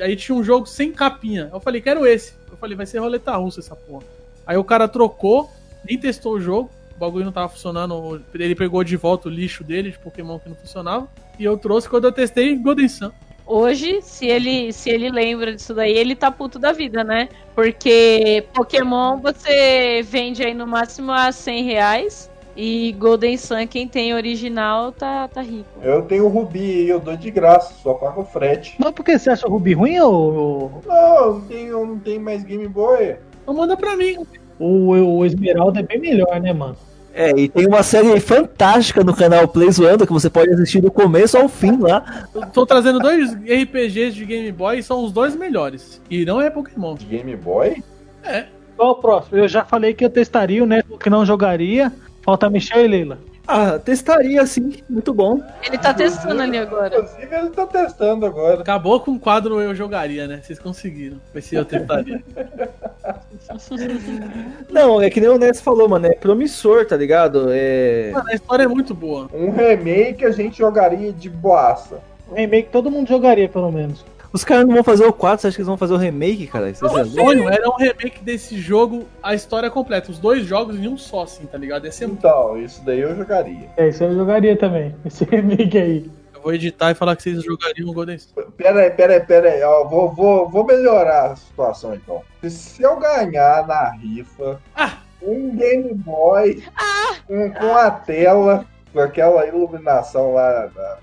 Aí tinha um jogo sem capinha. Eu falei, quero esse. Falei, vai ser roleta russa essa porra. Aí o cara trocou, nem testou o jogo, o bagulho não tava funcionando. Ele pegou de volta o lixo dele de Pokémon que não funcionava. E eu trouxe quando eu testei Golden Sun. Hoje, se ele, se ele lembra disso daí, ele tá puto da vida, né? Porque Pokémon você vende aí no máximo a 100 reais. E Golden Sun, quem tem original, tá, tá rico. Eu tenho o Rubi e eu dou de graça, só pago o frete. Mas por que você acha o Ruby ruim ou Não, eu não tenho, eu não tenho mais Game Boy. Então manda pra mim. o, o Esmeralda é bem melhor, né, mano? É, e tem uma série fantástica no canal Play Zoando que você pode assistir do começo ao fim lá. Eu tô trazendo dois RPGs de Game Boy e são os dois melhores. E não é Pokémon. De Game Boy? Qual o próximo? Eu já falei que eu testaria, né? Que não jogaria. Falta Michel e Leila. Ah, testaria sim, muito bom. Ele tá testando ali agora. Inclusive ele tá testando agora. Acabou com o quadro Eu Jogaria, né? Vocês conseguiram. Vai ser eu tentaria. Não, é que nem o Ness falou, mano, é promissor, tá ligado? É. Mano, a história é muito boa. Um remake a gente jogaria de boaça. O remake todo mundo jogaria, pelo menos. Os caras não vão fazer o 4, você acha que eles vão fazer o remake, cara? O já viram? sonho era um remake desse jogo, a história completa. Os dois jogos em um só, assim, tá ligado? Ia ser muito. Então, isso daí eu jogaria. É, isso eu jogaria também. Esse remake aí. Eu vou editar e falar que vocês jogariam o Golden Sun. Pera aí, pera aí, pera aí. Ó, vou, vou, vou melhorar a situação então. Se eu ganhar na rifa Ah. um Game Boy com, com a tela, com aquela iluminação lá da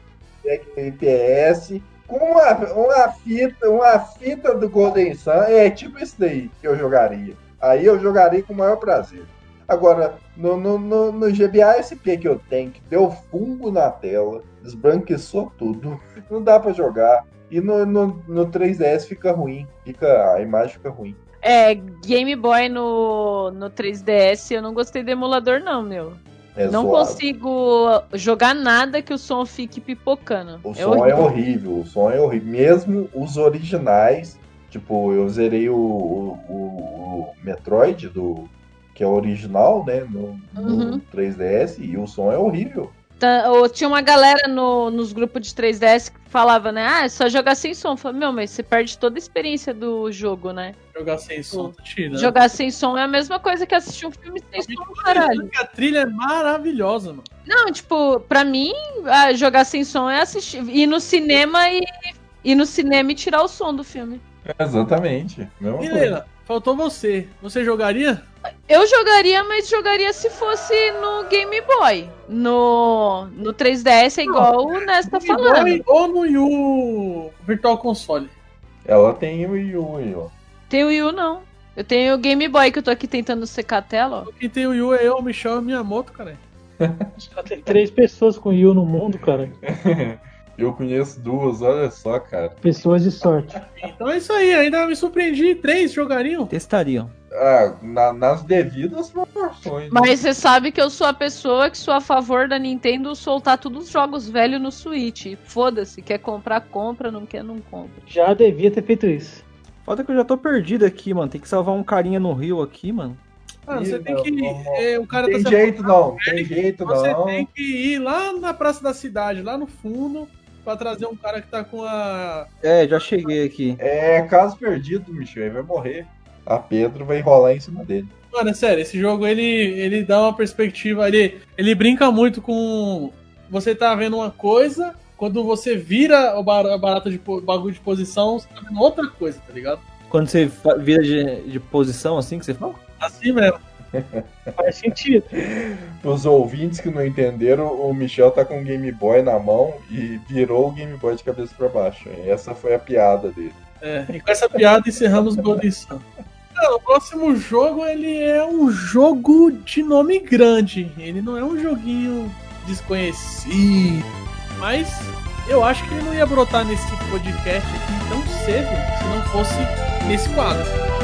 IPS, com uma, uma, fita, uma fita do Golden Sun, é tipo isso daí que eu jogaria. Aí eu jogaria com o maior prazer. Agora, no, no, no, no GBA SP que eu tenho, que deu fungo na tela, desbranquiçou tudo, não dá pra jogar. E no, no, no 3DS fica ruim, fica, a imagem fica ruim. É, Game Boy no, no 3DS, eu não gostei do emulador, não, meu. É não zoado. consigo jogar nada que o som fique pipocando. O som é horrível, o som é horrível. Mesmo os originais, tipo, eu zerei o, o, o- o Metroid, do, que é o original, né, no, no Uhum. 3DS, e o som é horrível. Tá, ou tinha uma galera no- nos grupos de 3DS que falava, né? Ah, é só jogar sem som. Eu falei, meu, mas você perde toda a experiência do jogo, né? Jogar sem som, tá tirando. Jogar sem som é a mesma coisa que assistir um filme sem som, caralho. A trilha é maravilhosa, mano. Não, tipo, pra mim, ah, jogar sem som é assistir, ir no cinema e ir no cinema e tirar o som do filme. Exatamente. Mesma E coisa. Leila, faltou você. Você jogaria? Eu jogaria, mas jogaria se fosse no Game Boy. No, no 3DS é igual o Ness tá falando. Boy ou no Yu Virtual Console? Ela tem o Wii U aí, ó. Tem o Wii U, não. Eu tenho o Game Boy que eu tô aqui tentando secar a tela, ó. Quem tem o Yu é eu, o Michel e a Miyamoto, cara. Só tem três pessoas com Yu no mundo, cara. Eu conheço duas, olha só, cara. Pessoas de sorte. Então é isso aí, ainda me surpreendi. Três jogariam? Testariam. Ah, na- nas devidas proporções. né? Mas você sabe que eu sou a pessoa que sou a favor da Nintendo soltar todos os jogos velhos no Switch. Foda-se, quer comprar, compra, não quer, não compra. Já devia ter feito isso. Foda que eu já tô perdido aqui, mano. Tem que salvar um carinha no rio aqui, mano. Mano, Ih, você tem que. não, não. é, o cara Tem tá jeito não, tem jeito Você não. tem que ir lá na Praça da Cidade, lá no fundo, pra trazer um cara que tá com a. É, já cheguei aqui. É caso perdido, Michel, ele vai morrer. A Pedro vai enrolar em cima dele. Mano, é sério, esse jogo ele, ele dá uma perspectiva ali. Ele brinca muito com. Você tá vendo uma coisa, quando você vira o bar- a barata de bagulho de posição, você tá vendo outra coisa, tá ligado? Quando você vira de, de posição assim que você fala? Assim mesmo. Faz sentido. Os ouvintes que não entenderam, o Michel tá com o Game Boy na mão e virou o Game Boy de cabeça pra baixo. Essa foi a piada dele. É, e com essa piada encerramos o Golden Sun. Cara, o próximo jogo ele é um jogo de nome grande. Ele não é um joguinho desconhecido. Mas eu acho que ele não ia brotar nesse podcast aqui tão cedo se não fosse nesse quadro.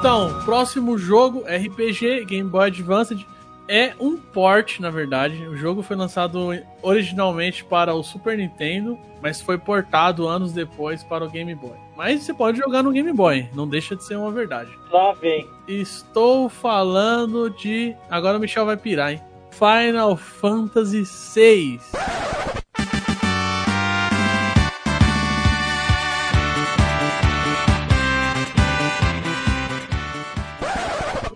Então, próximo jogo, RPG Game Boy Advance. É um port, na verdade. O jogo foi lançado originalmente para o Super Nintendo, mas foi portado anos depois para o Game Boy. Mas você pode jogar no Game Boy, não deixa de ser uma verdade. Lá vem. Estou falando de. Agora o Michel vai pirar, hein? Final Fantasy VI.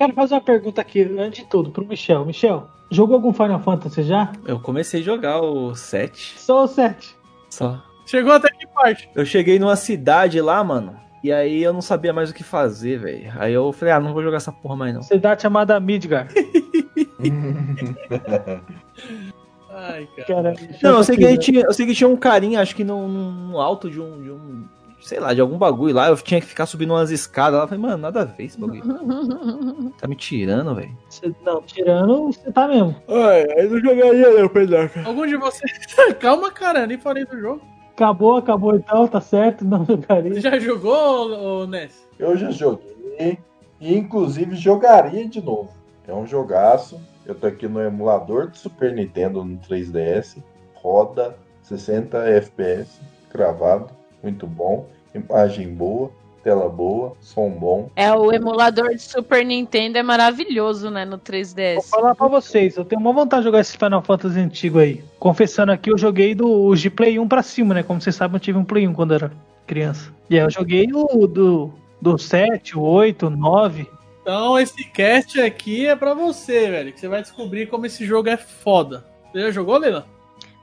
Quero fazer uma pergunta aqui, antes de tudo, pro Michel. Michel, jogou algum Final Fantasy já? Eu comecei a jogar o 7 Só o 7. só. Chegou até que parte? Eu cheguei numa cidade lá, mano. E aí eu não sabia mais o que fazer, velho. Aí eu falei, ah, não vou jogar essa porra mais não. Cidade chamada Midgar. Ai, cara. Não, eu sei que, tinha, eu sei que tinha um carinha, acho que no, no alto de um, de um. Sei lá, de algum bagulho lá. Eu tinha que ficar subindo umas escadas lá. Eu falei, mano, nada a ver esse bagulho. Tá me tirando, velho. Não, tirando, você tá mesmo. Ai, aí não jogaria, não, pedaca. Algum de vocês. Calma, cara, nem falei do jogo. Acabou, acabou então, tá certo, não Você jogaria. já jogou, ô, Ness? Eu já joguei e inclusive jogaria de novo. É um jogaço. Eu tô aqui no emulador de Super Nintendo no 3DS. Roda 60 FPS, cravado, muito bom. Imagem boa, tela boa, som bom. É, o emulador de Super Nintendo é maravilhoso, né, no Vou 3DS. falar pra vocês, eu tenho uma vontade de jogar esse Final Fantasy antigo aí. Confessando aqui, eu joguei do de Play 1 pra cima, né? Como vocês sabem, eu tive um Play 1 quando era criança. E aí eu joguei o do, do 7, o 8, o 9. Então, esse cast aqui é pra você, velho. Que você vai descobrir como esse jogo é foda. Você já jogou, Leila?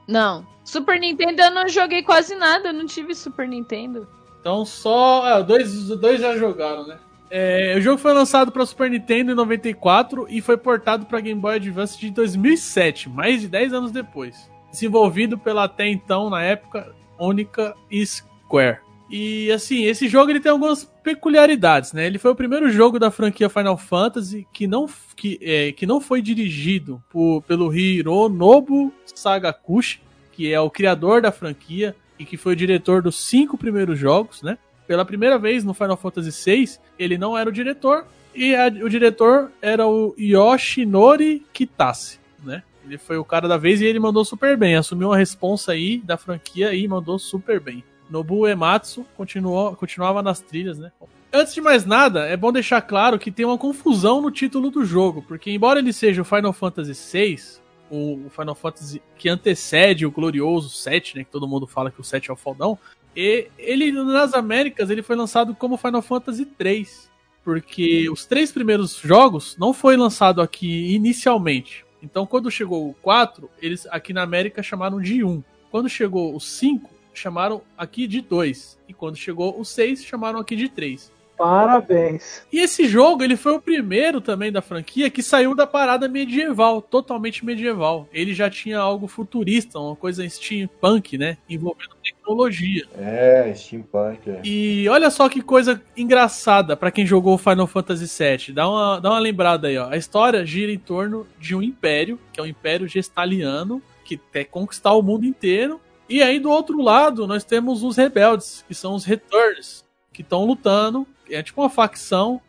Não. Super Nintendo eu não joguei quase nada, eu não tive Super Nintendo. Então, só. Ah, dois, dois já jogaram, né? É, o jogo foi lançado para Super Nintendo em 94 e foi portado para Game Boy Advance de 2007, mais de 10 anos depois. Desenvolvido pela até então, na época, única Square. E assim, esse jogo ele tem algumas peculiaridades, né? Ele foi o primeiro jogo da franquia Final Fantasy que não, que, é, que não foi dirigido por, pelo Hironobu Sagakushi, que é o criador da franquia e que foi o diretor dos cinco primeiros jogos, né? Pela primeira vez no Final Fantasy VI, ele não era o diretor e a- o diretor era o Yoshinori Kitase, né? Ele foi o cara da vez e ele mandou super bem, assumiu a responsa aí da franquia e mandou super bem. Nobu Ematsu continuou, continuava nas trilhas, né? Antes de mais nada, é bom deixar claro que tem uma confusão no título do jogo, porque embora ele seja o Final Fantasy VI, o Final Fantasy que antecede o glorioso 7, né, que todo mundo fala que o 7 é o fodão, e ele nas Américas ele foi lançado como Final Fantasy 3, porque os três primeiros jogos não foi lançado aqui inicialmente. Então quando chegou o 4, eles aqui na América chamaram de 1. Quando chegou o 5, chamaram aqui de 2. E quando chegou o 6, chamaram aqui de 3. Parabéns. E esse jogo, ele foi o primeiro também da franquia que saiu da parada medieval, totalmente medieval. Ele já tinha algo futurista, uma coisa steampunk, né? Envolvendo tecnologia. É, steampunk. É. E olha só que coisa engraçada pra quem jogou Final Fantasy VII. Dá uma, dá uma lembrada aí, ó. A história gira em torno de um império, que é o Império Gestaliano, que quer conquistar o mundo inteiro. E aí do outro lado, nós temos os rebeldes, que são os Returns, que estão lutando. É tipo uma facção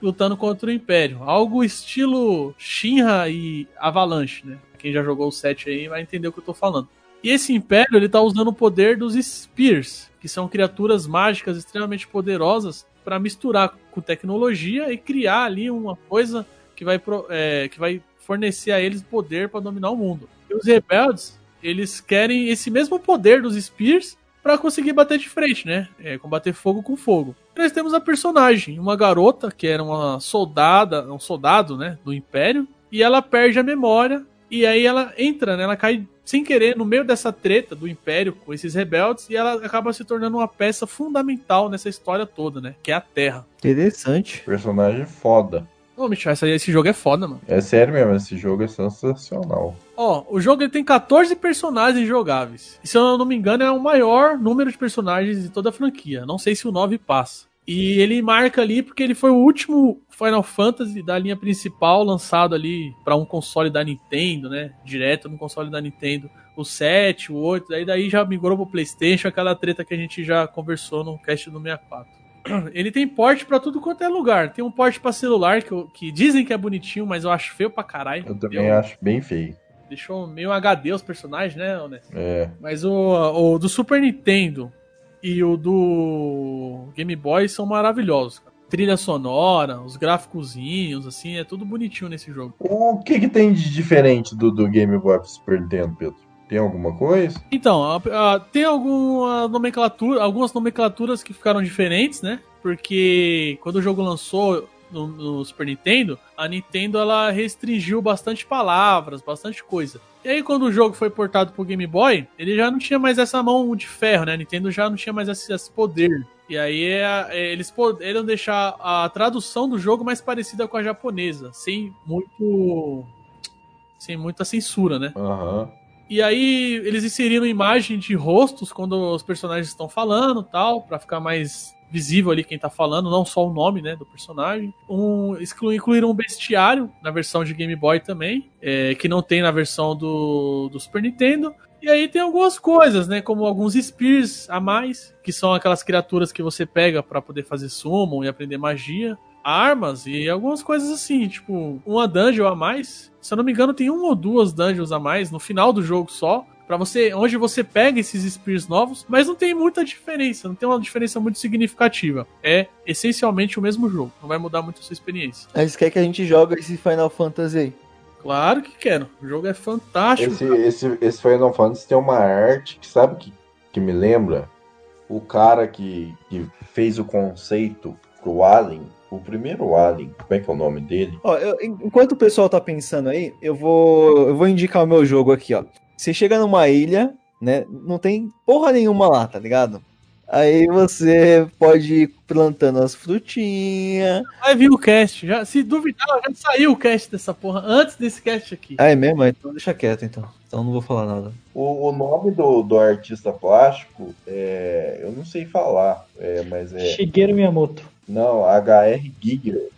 lutando contra o Império. Algo estilo Shinra e Avalanche, né? Quem já jogou o 7 aí vai entender o que eu tô falando. E esse Império, ele tá usando o poder dos Spears, que são criaturas mágicas extremamente poderosas para misturar com tecnologia e criar ali uma coisa que vai, é, que vai fornecer a eles poder para dominar o mundo. E os rebeldes, eles querem esse mesmo poder dos Spears para conseguir bater de frente, né? É, combater fogo com fogo. Nós temos a personagem, uma garota que era uma soldada, um soldado, né, do Império, e ela perde a memória e aí ela entra, né? Ela cai sem querer no meio dessa treta do Império com esses rebeldes e ela acaba se tornando uma peça fundamental nessa história toda, né? Que é a Terra. Interessante. Personagem foda. Ô, Michel, esse, esse jogo é foda, mano. É sério mesmo, esse jogo é sensacional. Ó, o jogo ele tem 14 personagens jogáveis. E se eu não me engano, é o maior número de personagens de toda a franquia. Não sei se o 9 passa. E ele marca ali porque ele foi o último Final Fantasy da linha principal lançado ali para um console da Nintendo, né? Direto no console da Nintendo. O 7, o 8, daí daí já migrou pro PlayStation, aquela treta que a gente já conversou no cast do 64. ele tem porte pra tudo quanto é lugar. Tem um porte pra celular que, eu- que dizem que é bonitinho, mas eu acho feio pra caralho. Eu também acho bem feio. Deixou meio HD os personagens, né, Honesto? É. Mas o, o do Super Nintendo e o do Game Boy são maravilhosos. cara. Trilha sonora, os gráficozinhos, assim, é tudo bonitinho nesse jogo. O que, que tem de diferente do, do Game Boy pro Super Nintendo, Pedro? Tem alguma coisa? Então, a- a- tem alguma nomenclatura, algumas nomenclaturas que ficaram diferentes, né? Porque quando o jogo lançou no, no Super Nintendo, a Nintendo ela restringiu bastante palavras, bastante coisa. E aí quando o jogo foi portado pro Game Boy, ele já não tinha mais essa mão de ferro, né? A Nintendo já não tinha mais esse, esse poder. E aí é, é, eles poderiam deixar a tradução do jogo mais parecida com a japonesa, sem muito sem muita censura, né? Aham. E aí eles inseriram imagem de rostos quando os personagens estão falando, tal, Pra ficar mais visível ali quem tá falando, não só o nome, né, do personagem. Um, incluíram um bestiário na versão de Game Boy também, é, que não tem na versão do, do Super Nintendo. E aí tem algumas coisas, né, como alguns Spears a mais, que são aquelas criaturas que você pega pra poder fazer summon e aprender magia. Armas e algumas coisas assim, tipo, uma dungeon a mais. Se eu não me engano, tem uma ou duas dungeons a mais no final do jogo só. Pra você, onde você pega esses Spears novos, mas não tem muita diferença, não tem uma diferença muito significativa. É essencialmente o mesmo jogo, não vai mudar muito a sua experiência. Aí você quer que a gente jogue esse Final Fantasy aí? Claro que quero, o jogo é fantástico. Esse, esse, esse Final Fantasy tem uma arte que sabe que, que me lembra? O cara que, que fez o conceito pro Alien, o primeiro Alien, como é que é o nome dele? Ó, eu- en- enquanto o pessoal tá pensando aí, eu vou, eu vou indicar o meu jogo aqui, ó. Você chega numa ilha, né? Não tem porra nenhuma lá, tá ligado? Aí você pode ir plantando as frutinhas. Vai vir o cast, já, se duvidar, já saiu o cast dessa porra antes desse cast aqui. Ah, é mesmo? Então deixa quieto, então. Então não vou falar nada. O, o nome do, do artista plástico, é, eu não sei falar, é, mas é. Shigeru Miyamoto. Não, HR Giger.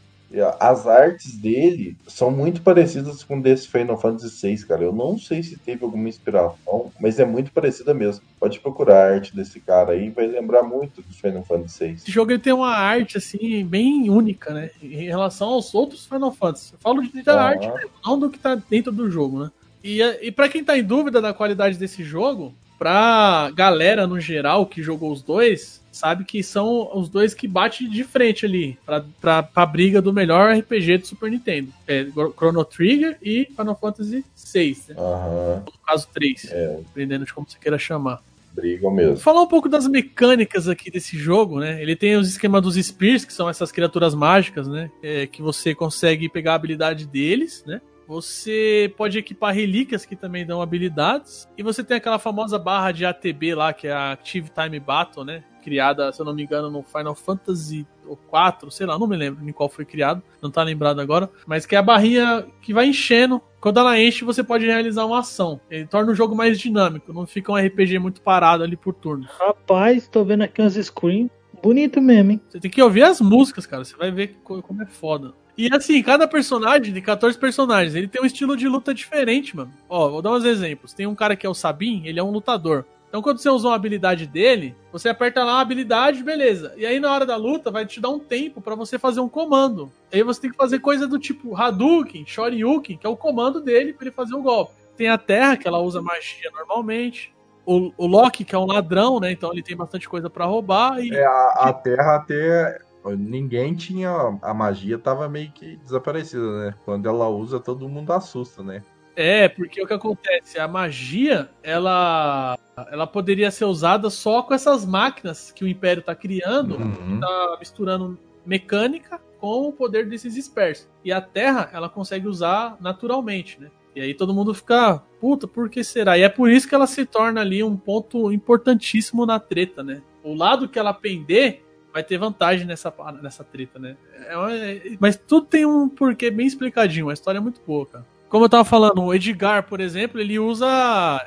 As artes dele são muito parecidas com desse Final Fantasy VI, cara. Eu não sei se teve alguma inspiração, mas é muito parecida mesmo. Pode procurar a arte desse cara aí, vai lembrar muito do Final Fantasy VI. Esse jogo ele tem uma arte assim bem única, né? Em relação aos outros Final Fantasy. Eu falo de da Ah. arte, não do que tá dentro do jogo, né? E, e para quem tá em dúvida da qualidade desse jogo, pra galera no geral que jogou os dois, sabe que são os dois que batem de frente ali pra, pra, pra briga do melhor RPG do Super Nintendo. É Chrono Trigger e Final Fantasy VI, né? Aham, No caso 3, é, dependendo de como você queira chamar. brigam mesmo. Falar um pouco das mecânicas aqui desse jogo, né? Ele tem os esquemas dos Spears, que são essas criaturas mágicas, né? É, que você consegue pegar a habilidade deles, né? Você pode equipar relíquias que também dão habilidades. E você tem aquela famosa barra de ATB lá, que é a Active Time Battle, né? Criada, se eu não me engano, no Final Fantasy 4, sei lá, não me lembro em qual foi criado, não tá lembrado agora. Mas que é a barrinha que vai enchendo. Quando ela enche, você pode realizar uma ação. Ele torna o jogo mais dinâmico, não fica um RPG muito parado ali por turno. Rapaz, tô vendo aqui uns screens. Bonito mesmo, hein? Você tem que ouvir as músicas, cara. Você vai ver co- como é foda. E assim, cada personagem, de 14 personagens, ele tem um estilo de luta diferente, mano. Ó, vou dar uns exemplos. Tem um cara que é o Sabin, ele é um lutador. Então quando você usa uma habilidade dele, você aperta lá a habilidade, beleza. E aí na hora da luta vai te dar um tempo pra você fazer um comando. aí você tem que fazer coisa do tipo Hadouken, Shoryuken, que é o comando dele pra ele fazer o golpe. Tem a Terra, que ela usa magia normalmente. O, o Loki, que é um ladrão, né? Então ele tem bastante coisa pra roubar. E É, a, a Terra até. Ninguém tinha. A magia tava meio que desaparecida, né? Quando ela usa, todo mundo assusta, né? É, porque o que acontece? A magia, ela, ela poderia ser usada só com essas máquinas que o Império tá criando, Uhum. tá misturando mecânica com o poder desses dispersos. E a Terra, ela consegue usar naturalmente, né? E aí todo mundo fica, puta, por que será? E é por isso que ela se torna ali um ponto importantíssimo na treta, né? O lado que ela pender vai ter vantagem nessa, nessa treta, né? É uma- é- mas tudo tem um porquê bem explicadinho, a história é muito boa, cara. Como eu tava falando, o Edgar, por exemplo, ele usa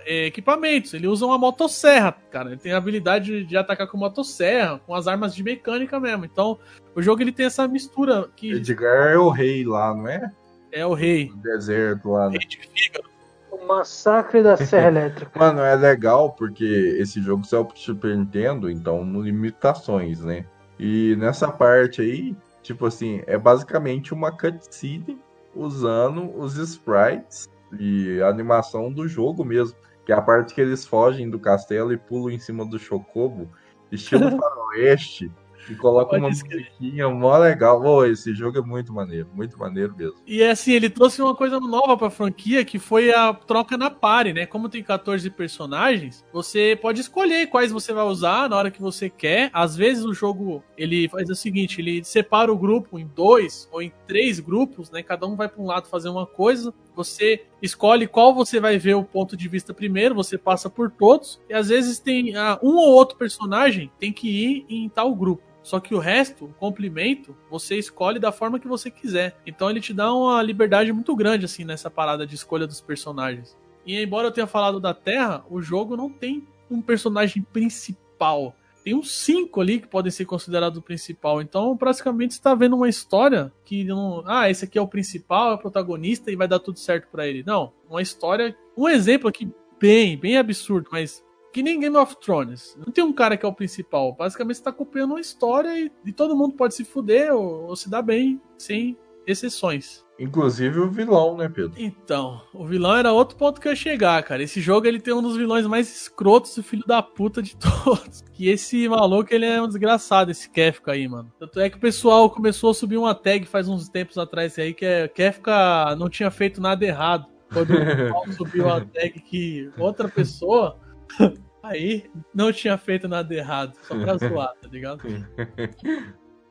é, equipamentos, ele usa uma motosserra, cara. Ele tem a habilidade de atacar com motosserra, com as armas de mecânica mesmo. Então, o jogo ele tem essa mistura que Edgar é o rei lá, não é? é o rei. Do deserto lá, né? Rei de fígado. O massacre da Serra Elétrica. Mano, é legal porque esse jogo saiu pro Super Nintendo, então limitações, né? E nessa parte aí, tipo assim, é basicamente uma cutscene usando os sprites e a animação do jogo mesmo. Que é a parte que eles fogem do castelo e pulam em cima do chocobo, estilo faroeste, e colocam uma musiquinha mó legal. Ô, esse jogo é muito maneiro, muito maneiro mesmo. E assim, ele trouxe uma coisa nova pra franquia, que foi a troca na pare, né? Como tem 14 personagens, você pode escolher quais você vai usar na hora que você quer. Às vezes o jogo, ele faz o seguinte, ele separa o grupo em dois ou em três grupos, né? Cada um vai pra um lado fazer uma coisa. Você escolhe qual você vai ver o ponto de vista primeiro, você passa por todos. E às vezes tem ah, um ou outro personagem tem que ir em tal grupo. Só que o resto, o complemento, você escolhe da forma que você quiser. Então ele te dá uma liberdade muito grande, assim, nessa parada de escolha dos personagens. E embora eu tenha falado da Terra, o jogo não tem um personagem principal. Tem uns cinco ali que podem ser considerados o principal. Então, praticamente, você tá vendo uma história que não. Ah, esse aqui é o principal, é o protagonista e vai dar tudo certo pra ele. Não. Uma história. Um exemplo aqui bem, bem absurdo, mas que nem Game of Thrones. Não tem um cara que é o principal. Basicamente, você tá acompanhando uma história e, e todo mundo pode se fuder ou, ou se dar bem, sem exceções. Inclusive o vilão, né, Pedro? Então, o vilão era outro ponto que eu ia chegar, cara. Esse jogo ele tem um dos vilões mais escrotos e filho da puta de todos. Que esse maluco ele é um desgraçado, esse Kefka aí, mano. Tanto é que o pessoal começou a subir uma tag faz uns tempos atrás aí que é Kefka não tinha feito nada errado. Quando o pessoal subiu a tag que outra pessoa aí não tinha feito nada errado, só pra zoar, tá ligado?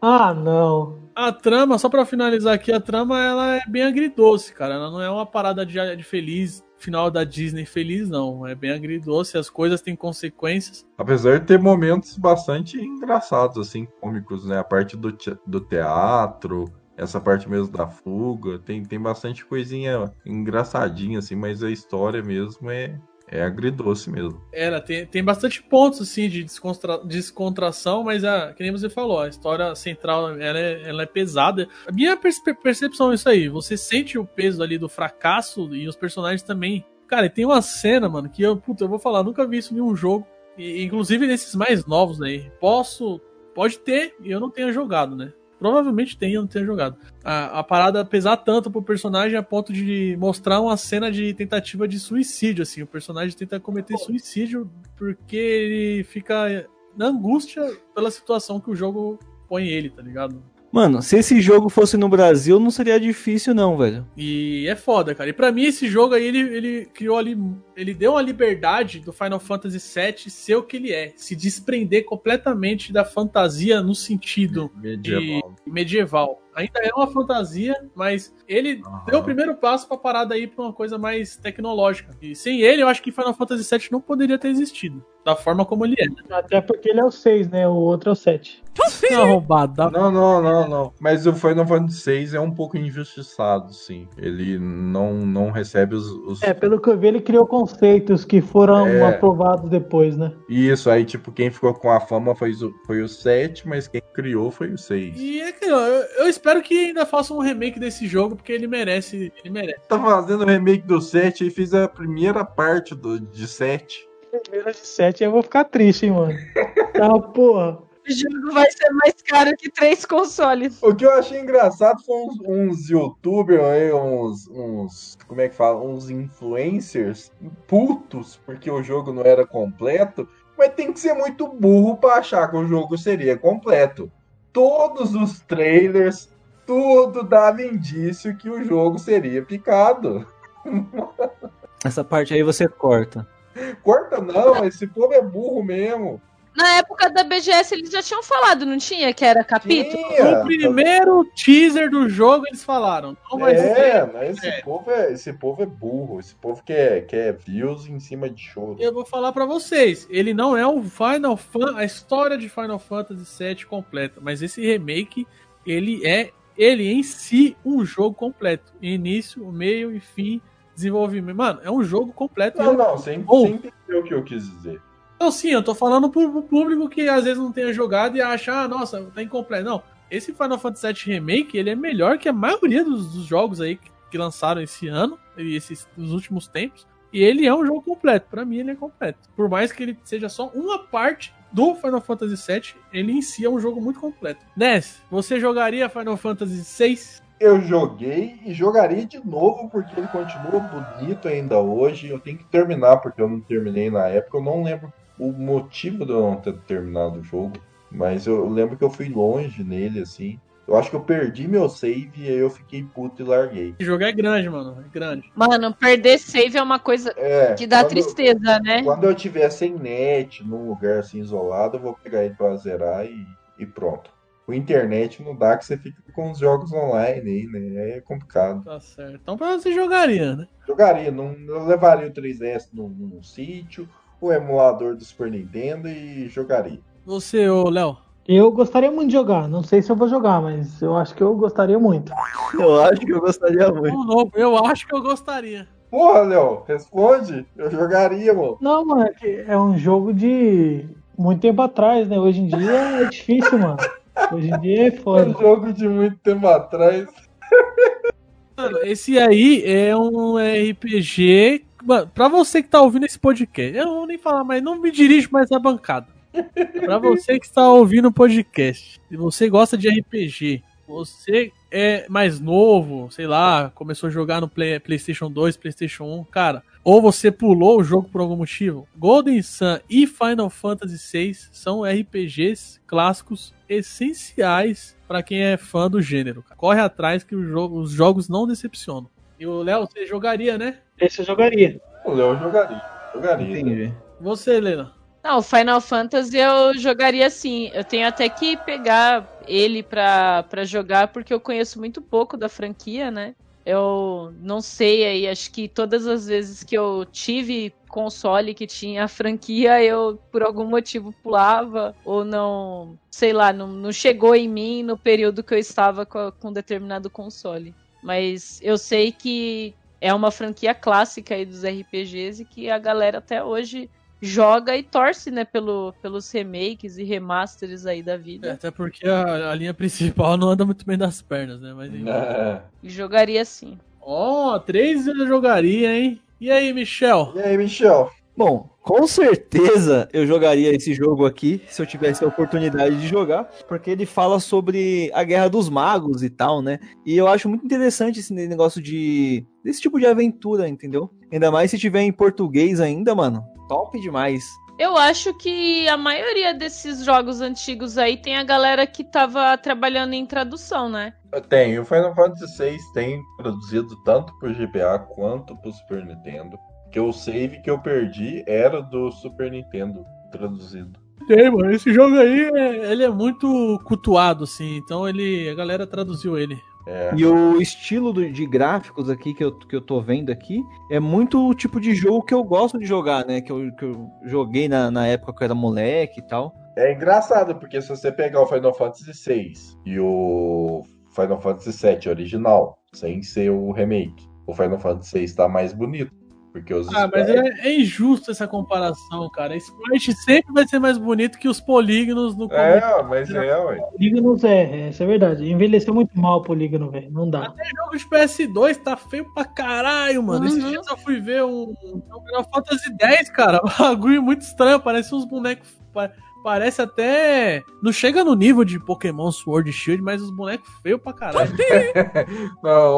Ah, não. A trama, só pra finalizar aqui, a trama ela é bem agridoce, cara. Ela não é uma parada de, de feliz, final da Disney feliz, não. É bem agridoce, as coisas têm consequências. Apesar de ter momentos bastante engraçados, assim, cômicos, né? A parte do, te- do teatro, essa parte mesmo da fuga, tem, tem bastante coisinha engraçadinha, assim, mas a história mesmo é, é agridoce mesmo. Ela tem, tem bastante pontos, assim, de descontra- descontração, mas, a, que nem você falou, a história central, ela é, ela é pesada. A minha percepção é isso aí, você sente o peso ali do fracasso e os personagens também. Cara, tem uma cena, mano, que eu, puta, eu vou falar, nunca vi isso em nenhum jogo, e, inclusive nesses mais novos aí. Posso, pode ter, e eu não tenha jogado, né? Provavelmente eu não tenha jogado. A, a parada pesar tanto pro personagem a ponto de mostrar uma cena de tentativa de suicídio, assim. O personagem tenta cometer suicídio porque ele fica na angústia pela situação que o jogo põe ele, tá ligado? Mano, se esse jogo fosse no Brasil, não seria difícil, não, velho. E é foda, cara. E pra mim, esse jogo aí, ele, ele criou ali. Ele deu uma liberdade do Final Fantasy VII ser o que ele é. Se desprender completamente da fantasia no sentido Medieval. de medieval. Ainda é uma fantasia, mas ele Aham. deu o primeiro passo pra parada aí pra uma coisa mais tecnológica. E sem ele, eu acho que Final Fantasy VII não poderia ter existido. Da forma como ele é. Até porque ele é o 6, né? O outro é o 7. Tem arrombado. Dá... Não, não, não, não. Mas o Final Fantasy VI é um pouco injustiçado, sim. Ele não, não recebe os. os- É, pelo que eu vi, ele criou conceitos que foram É. aprovados depois, né? Isso, aí, tipo, quem ficou com a fama foi, o- foi o 7, mas quem criou foi o 6. E é que, ó, eu, eu espero que ainda façam um remake desse jogo, porque ele merece. Ele merece. Tá fazendo o remake do 7 e fiz a primeira parte do, de 7. Primeira de 7, eu vou ficar triste, hein, mano. Tá, porra. O jogo vai ser mais caro que três consoles. O que eu achei engraçado foi uns, uns youtubers aí, uns, uns. Como é que fala? Uns influencers putos porque o jogo não era completo. Mas tem que ser muito burro pra achar que o jogo seria completo. Todos os trailers, tudo dava indício que o jogo seria picado. Essa parte aí você corta. Corta não, esse povo é burro mesmo. Na época da BGS eles já tinham falado, não tinha? Que era capítulo? Tinha. No primeiro teaser do jogo, eles falaram. Não vai ser. É, mas esse, É. Povo é, esse povo é burro. Esse povo quer, quer views em cima de choro. Eu vou falar pra vocês, ele não é o Final Fan, a história de Final Fantasy VII completa, mas esse remake, ele é ele em si um jogo completo, início, meio e fim, desenvolvimento. Mano, é um jogo completo. Não, não, você, entendeu o que eu quis dizer. Então, sim, eu tô falando pro público que às vezes não tenha jogado e acha, ah, nossa, tá incompleto. Não, esse Final Fantasy VII Remake, ele é melhor que a maioria dos, dos jogos aí que, que lançaram esse ano, e esses, nos últimos tempos. E ele é um jogo completo. Pra mim, ele é completo. Por mais que ele seja só uma parte do Final Fantasy VII, ele em si é um jogo muito completo. Ness, você jogaria Final Fantasy VI? Eu joguei e jogaria de novo porque ele continua bonito ainda hoje. Eu tenho que terminar porque eu não terminei na época. Eu não lembro o motivo de eu não ter terminado o jogo, mas eu lembro que eu fui longe nele assim. Eu acho que eu perdi meu save e aí eu fiquei puto e larguei. Esse jogo é grande, mano. É grande. Mano, perder save é uma coisa É, que dá tristeza, né? Quando eu tiver sem net, num lugar assim isolado, eu vou pegar ele pra zerar e, e pronto. O internet não dá que você fica com os jogos online aí, né? É complicado. Tá certo. Então pra você jogaria, né? Jogaria, não, eu levaria o 3DS num, num sítio, o emulador do Super Nintendo e jogaria. Você, ô Léo. Eu gostaria muito de jogar. Não sei se eu vou jogar, mas eu acho que eu gostaria muito. Eu acho que eu gostaria muito. Eu acho que eu gostaria. Porra, Léo, responde. Eu jogaria, mano. Não, mano, é que é um jogo de muito tempo atrás, né? Hoje em dia é difícil, mano. Hoje em dia é É foda. um jogo de muito tempo atrás. Mano, esse aí é um RPG. Mano, pra você que tá ouvindo esse podcast, eu não vou nem falar mais, não me dirijo mais à bancada. Pra você que está ouvindo o podcast, se você gosta de RPG, você é mais novo, sei lá, começou a jogar no Play- PlayStation 2, PlayStation 1, cara, ou você pulou o jogo por algum motivo, Golden Sun e Final Fantasy VI são RPGs clássicos essenciais pra quem é fã do gênero. Corre atrás que o jogo- os jogos não decepcionam. E o Léo, você jogaria, né? Esse eu jogaria. O Léo jogaria. Jogaria. Entendi. Você, Helena. Não, Final Fantasy eu jogaria assim. Eu tenho até que pegar ele pra, pra jogar, porque eu conheço muito pouco da franquia, né? Eu não sei aí, acho que todas as vezes que eu tive console que tinha a franquia, eu por algum motivo pulava, ou não, sei lá, não, não chegou em mim no período que eu estava com, com determinado console. Mas eu sei que é uma franquia clássica aí dos RPGs e que a galera até hoje joga e torce, né, pelo, pelos remakes e remasters aí da É, vida. até porque a, a linha principal não anda muito bem das pernas, né? Mas enfim. É. E jogaria sim. Ó, três eu jogaria, hein? E aí, Michel? E aí, Michel? Bom, com certeza eu jogaria esse jogo aqui se eu tivesse a oportunidade de jogar, porque ele fala sobre a guerra dos magos e tal, né? E eu acho muito interessante esse negócio de desse tipo de aventura, entendeu? Ainda mais se tiver em português ainda, mano. Top demais. Eu acho que a maioria desses jogos antigos aí tem a galera que tava trabalhando em tradução, né? Tem, o Final Fantasy VI tem produzido tanto pro GBA quanto pro Super Nintendo. Que o save que eu perdi era do Super Nintendo traduzido. Tem, mano. Esse jogo aí, é- ele é muito cultuado, assim. Então ele, a galera traduziu ele. É. E o estilo de gráficos aqui que eu, que eu tô vendo aqui é muito o tipo de jogo que eu gosto de jogar, né? Que eu, que eu joguei na, na época que eu era moleque e tal. É engraçado, porque se você pegar o Final Fantasy VI e o Final Fantasy VII original, sem ser o remake, o Final Fantasy VI tá mais bonito. Porque os Ah, mas sprites- é, é injusto essa comparação, cara. Sprite sempre vai ser mais bonito que os polígonos no começo. É, mas é, ué. Polígonos é, essa é verdade. Envelheceu muito mal o polígono, velho. Não dá. Até jogo de PS2 tá feio pra caralho, mano. Uhum. dias eu fui ver um, um Final Fantasy X, cara. Um bagulho muito estranho. Parece uns bonecos. Pa- Parece até. Não chega no nível de Pokémon Sword e Shield, mas os bonecos feios pra caralho. Não,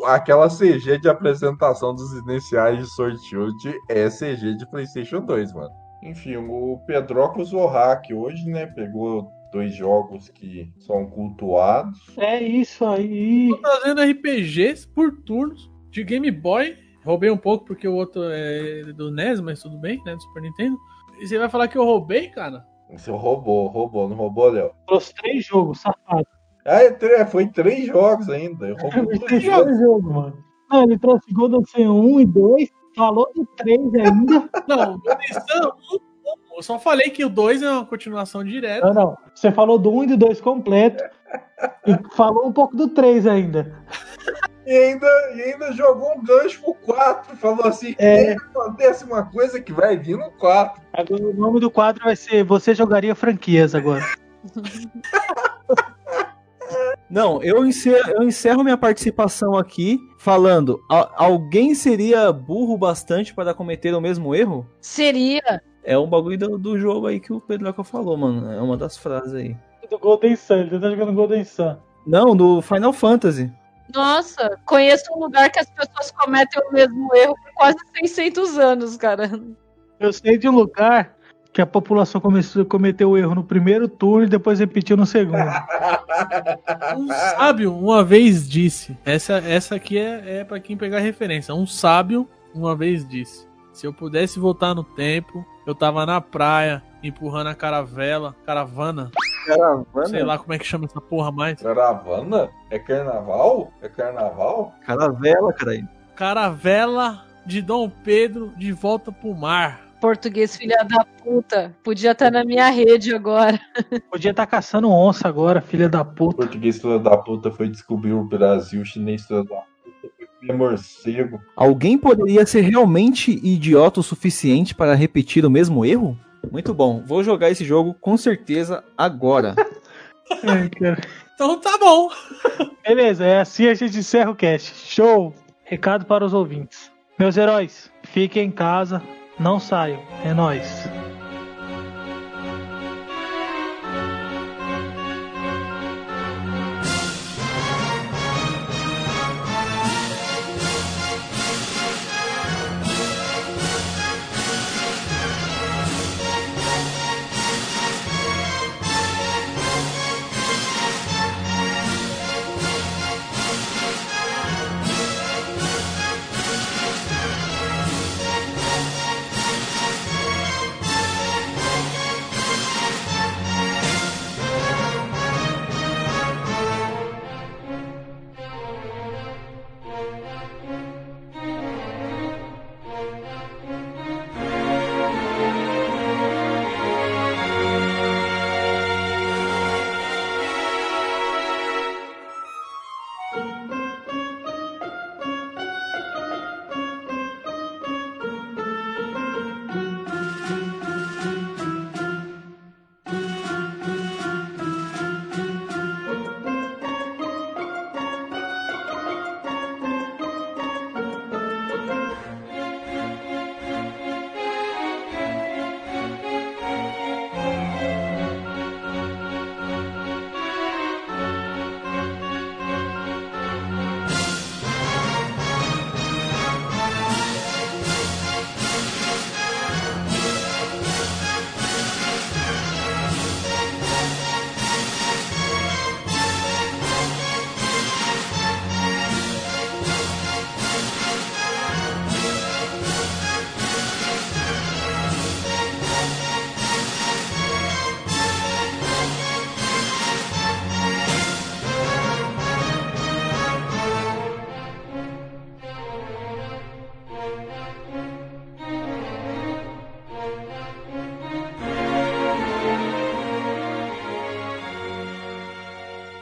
o- aquela CG de apresentação dos iniciais de Sword Shield é CG de PlayStation 2, mano. Enfim, o Pedroco usou hack hoje, né? Pegou dois jogos que são cultuados. É isso aí. Tô trazendo RPGs por turnos de Game Boy. Roubei um pouco porque o outro é do NES, mas tudo bem, né? Do Super Nintendo. E você vai falar que eu roubei, cara? Você roubou, roubou, não roubou, Léo? Trouxe três jogos, safado. Ah, é tre- foi três jogos ainda. Eu roubou jogos. três jogos, mano. Não, ele trouxe Golden Sun 1 e 2. Falou do 3 ainda. Não, o Golden Sun, um, um, eu só falei que o 2 é uma continuação direta. Não, não. Você falou do 1 e do 2 completo. E falou um pouco do 3 ainda. E ainda, e ainda jogou um gancho pro 4. Falou assim: É. "É, acontece uma coisa que vai vir no 4. Agora o nome do quadro vai ser Você Jogaria Franquias agora. Não, eu encerro, eu encerro minha participação aqui falando: a- alguém seria burro bastante para cometer o mesmo erro? Seria. É um bagulho do, do jogo aí que o Pedroca falou, mano. É uma das frases aí. Do Golden Sun, ele tá jogando Golden Sun. Não, do Final Fantasy. Nossa, conheço um lugar que as pessoas cometem o mesmo erro por quase 600 anos, cara. Eu sei de um lugar que a população começou, cometeu o erro no primeiro turno e depois repetiu no segundo. Um sábio uma vez disse. Essa, essa aqui é, é para quem pegar referência. Um sábio uma vez disse: Se eu pudesse voltar no tempo, eu tava na praia empurrando a caravela, caravana, Caravana? sei lá como é que chama essa porra mais. Caravana? É carnaval? É carnaval? Caravela, caralho. Caravela de Dom Pedro de volta pro mar. Português, filha da puta. Podia estar na minha rede agora. Podia estar caçando onça agora, filha da puta. português filho da puta foi descobrir o Brasil, o chinês filho da puta foi comer morcego. Alguém poderia ser realmente idiota o suficiente para repetir o mesmo erro? Muito bom. Vou jogar esse jogo com certeza agora. Ai, cara. Então tá bom. Beleza, é assim a gente encerra o cast. Show! Recado para os ouvintes. Meus heróis, fiquem em casa, não saiam. É nóis.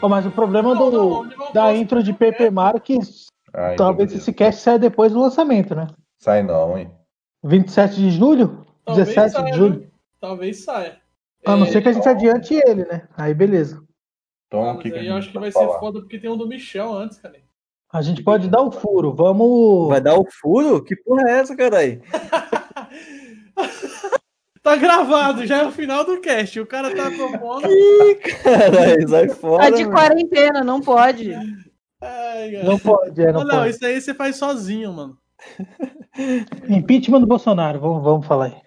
Ó, mas o problema Não, do, não, da intro de PP Marques, Ah, então talvez esse cast saia depois do lançamento, né? Sai não, hein? 27 de julho? Talvez 17 saia, de julho? viu? Talvez saia. A não É, ser que a gente adiante ele, né? Aí beleza. Então, ah, o que, mas que aí a eu acho que vai vai ser falar? foda porque tem um do Michel antes, cara. A gente pode dar o furo. Vamos. Vai dar o furo? Que porra é essa, caralho? Tá gravado, já é o final do cast. O cara tá propondo. Ih, caralho, sai fora. Tá de mano. quarentena, não pode. Ai. Não pode, é, não Não, não, pode. isso aí você faz sozinho, mano. Impeachment do Bolsonaro, vamos, vamos falar aí.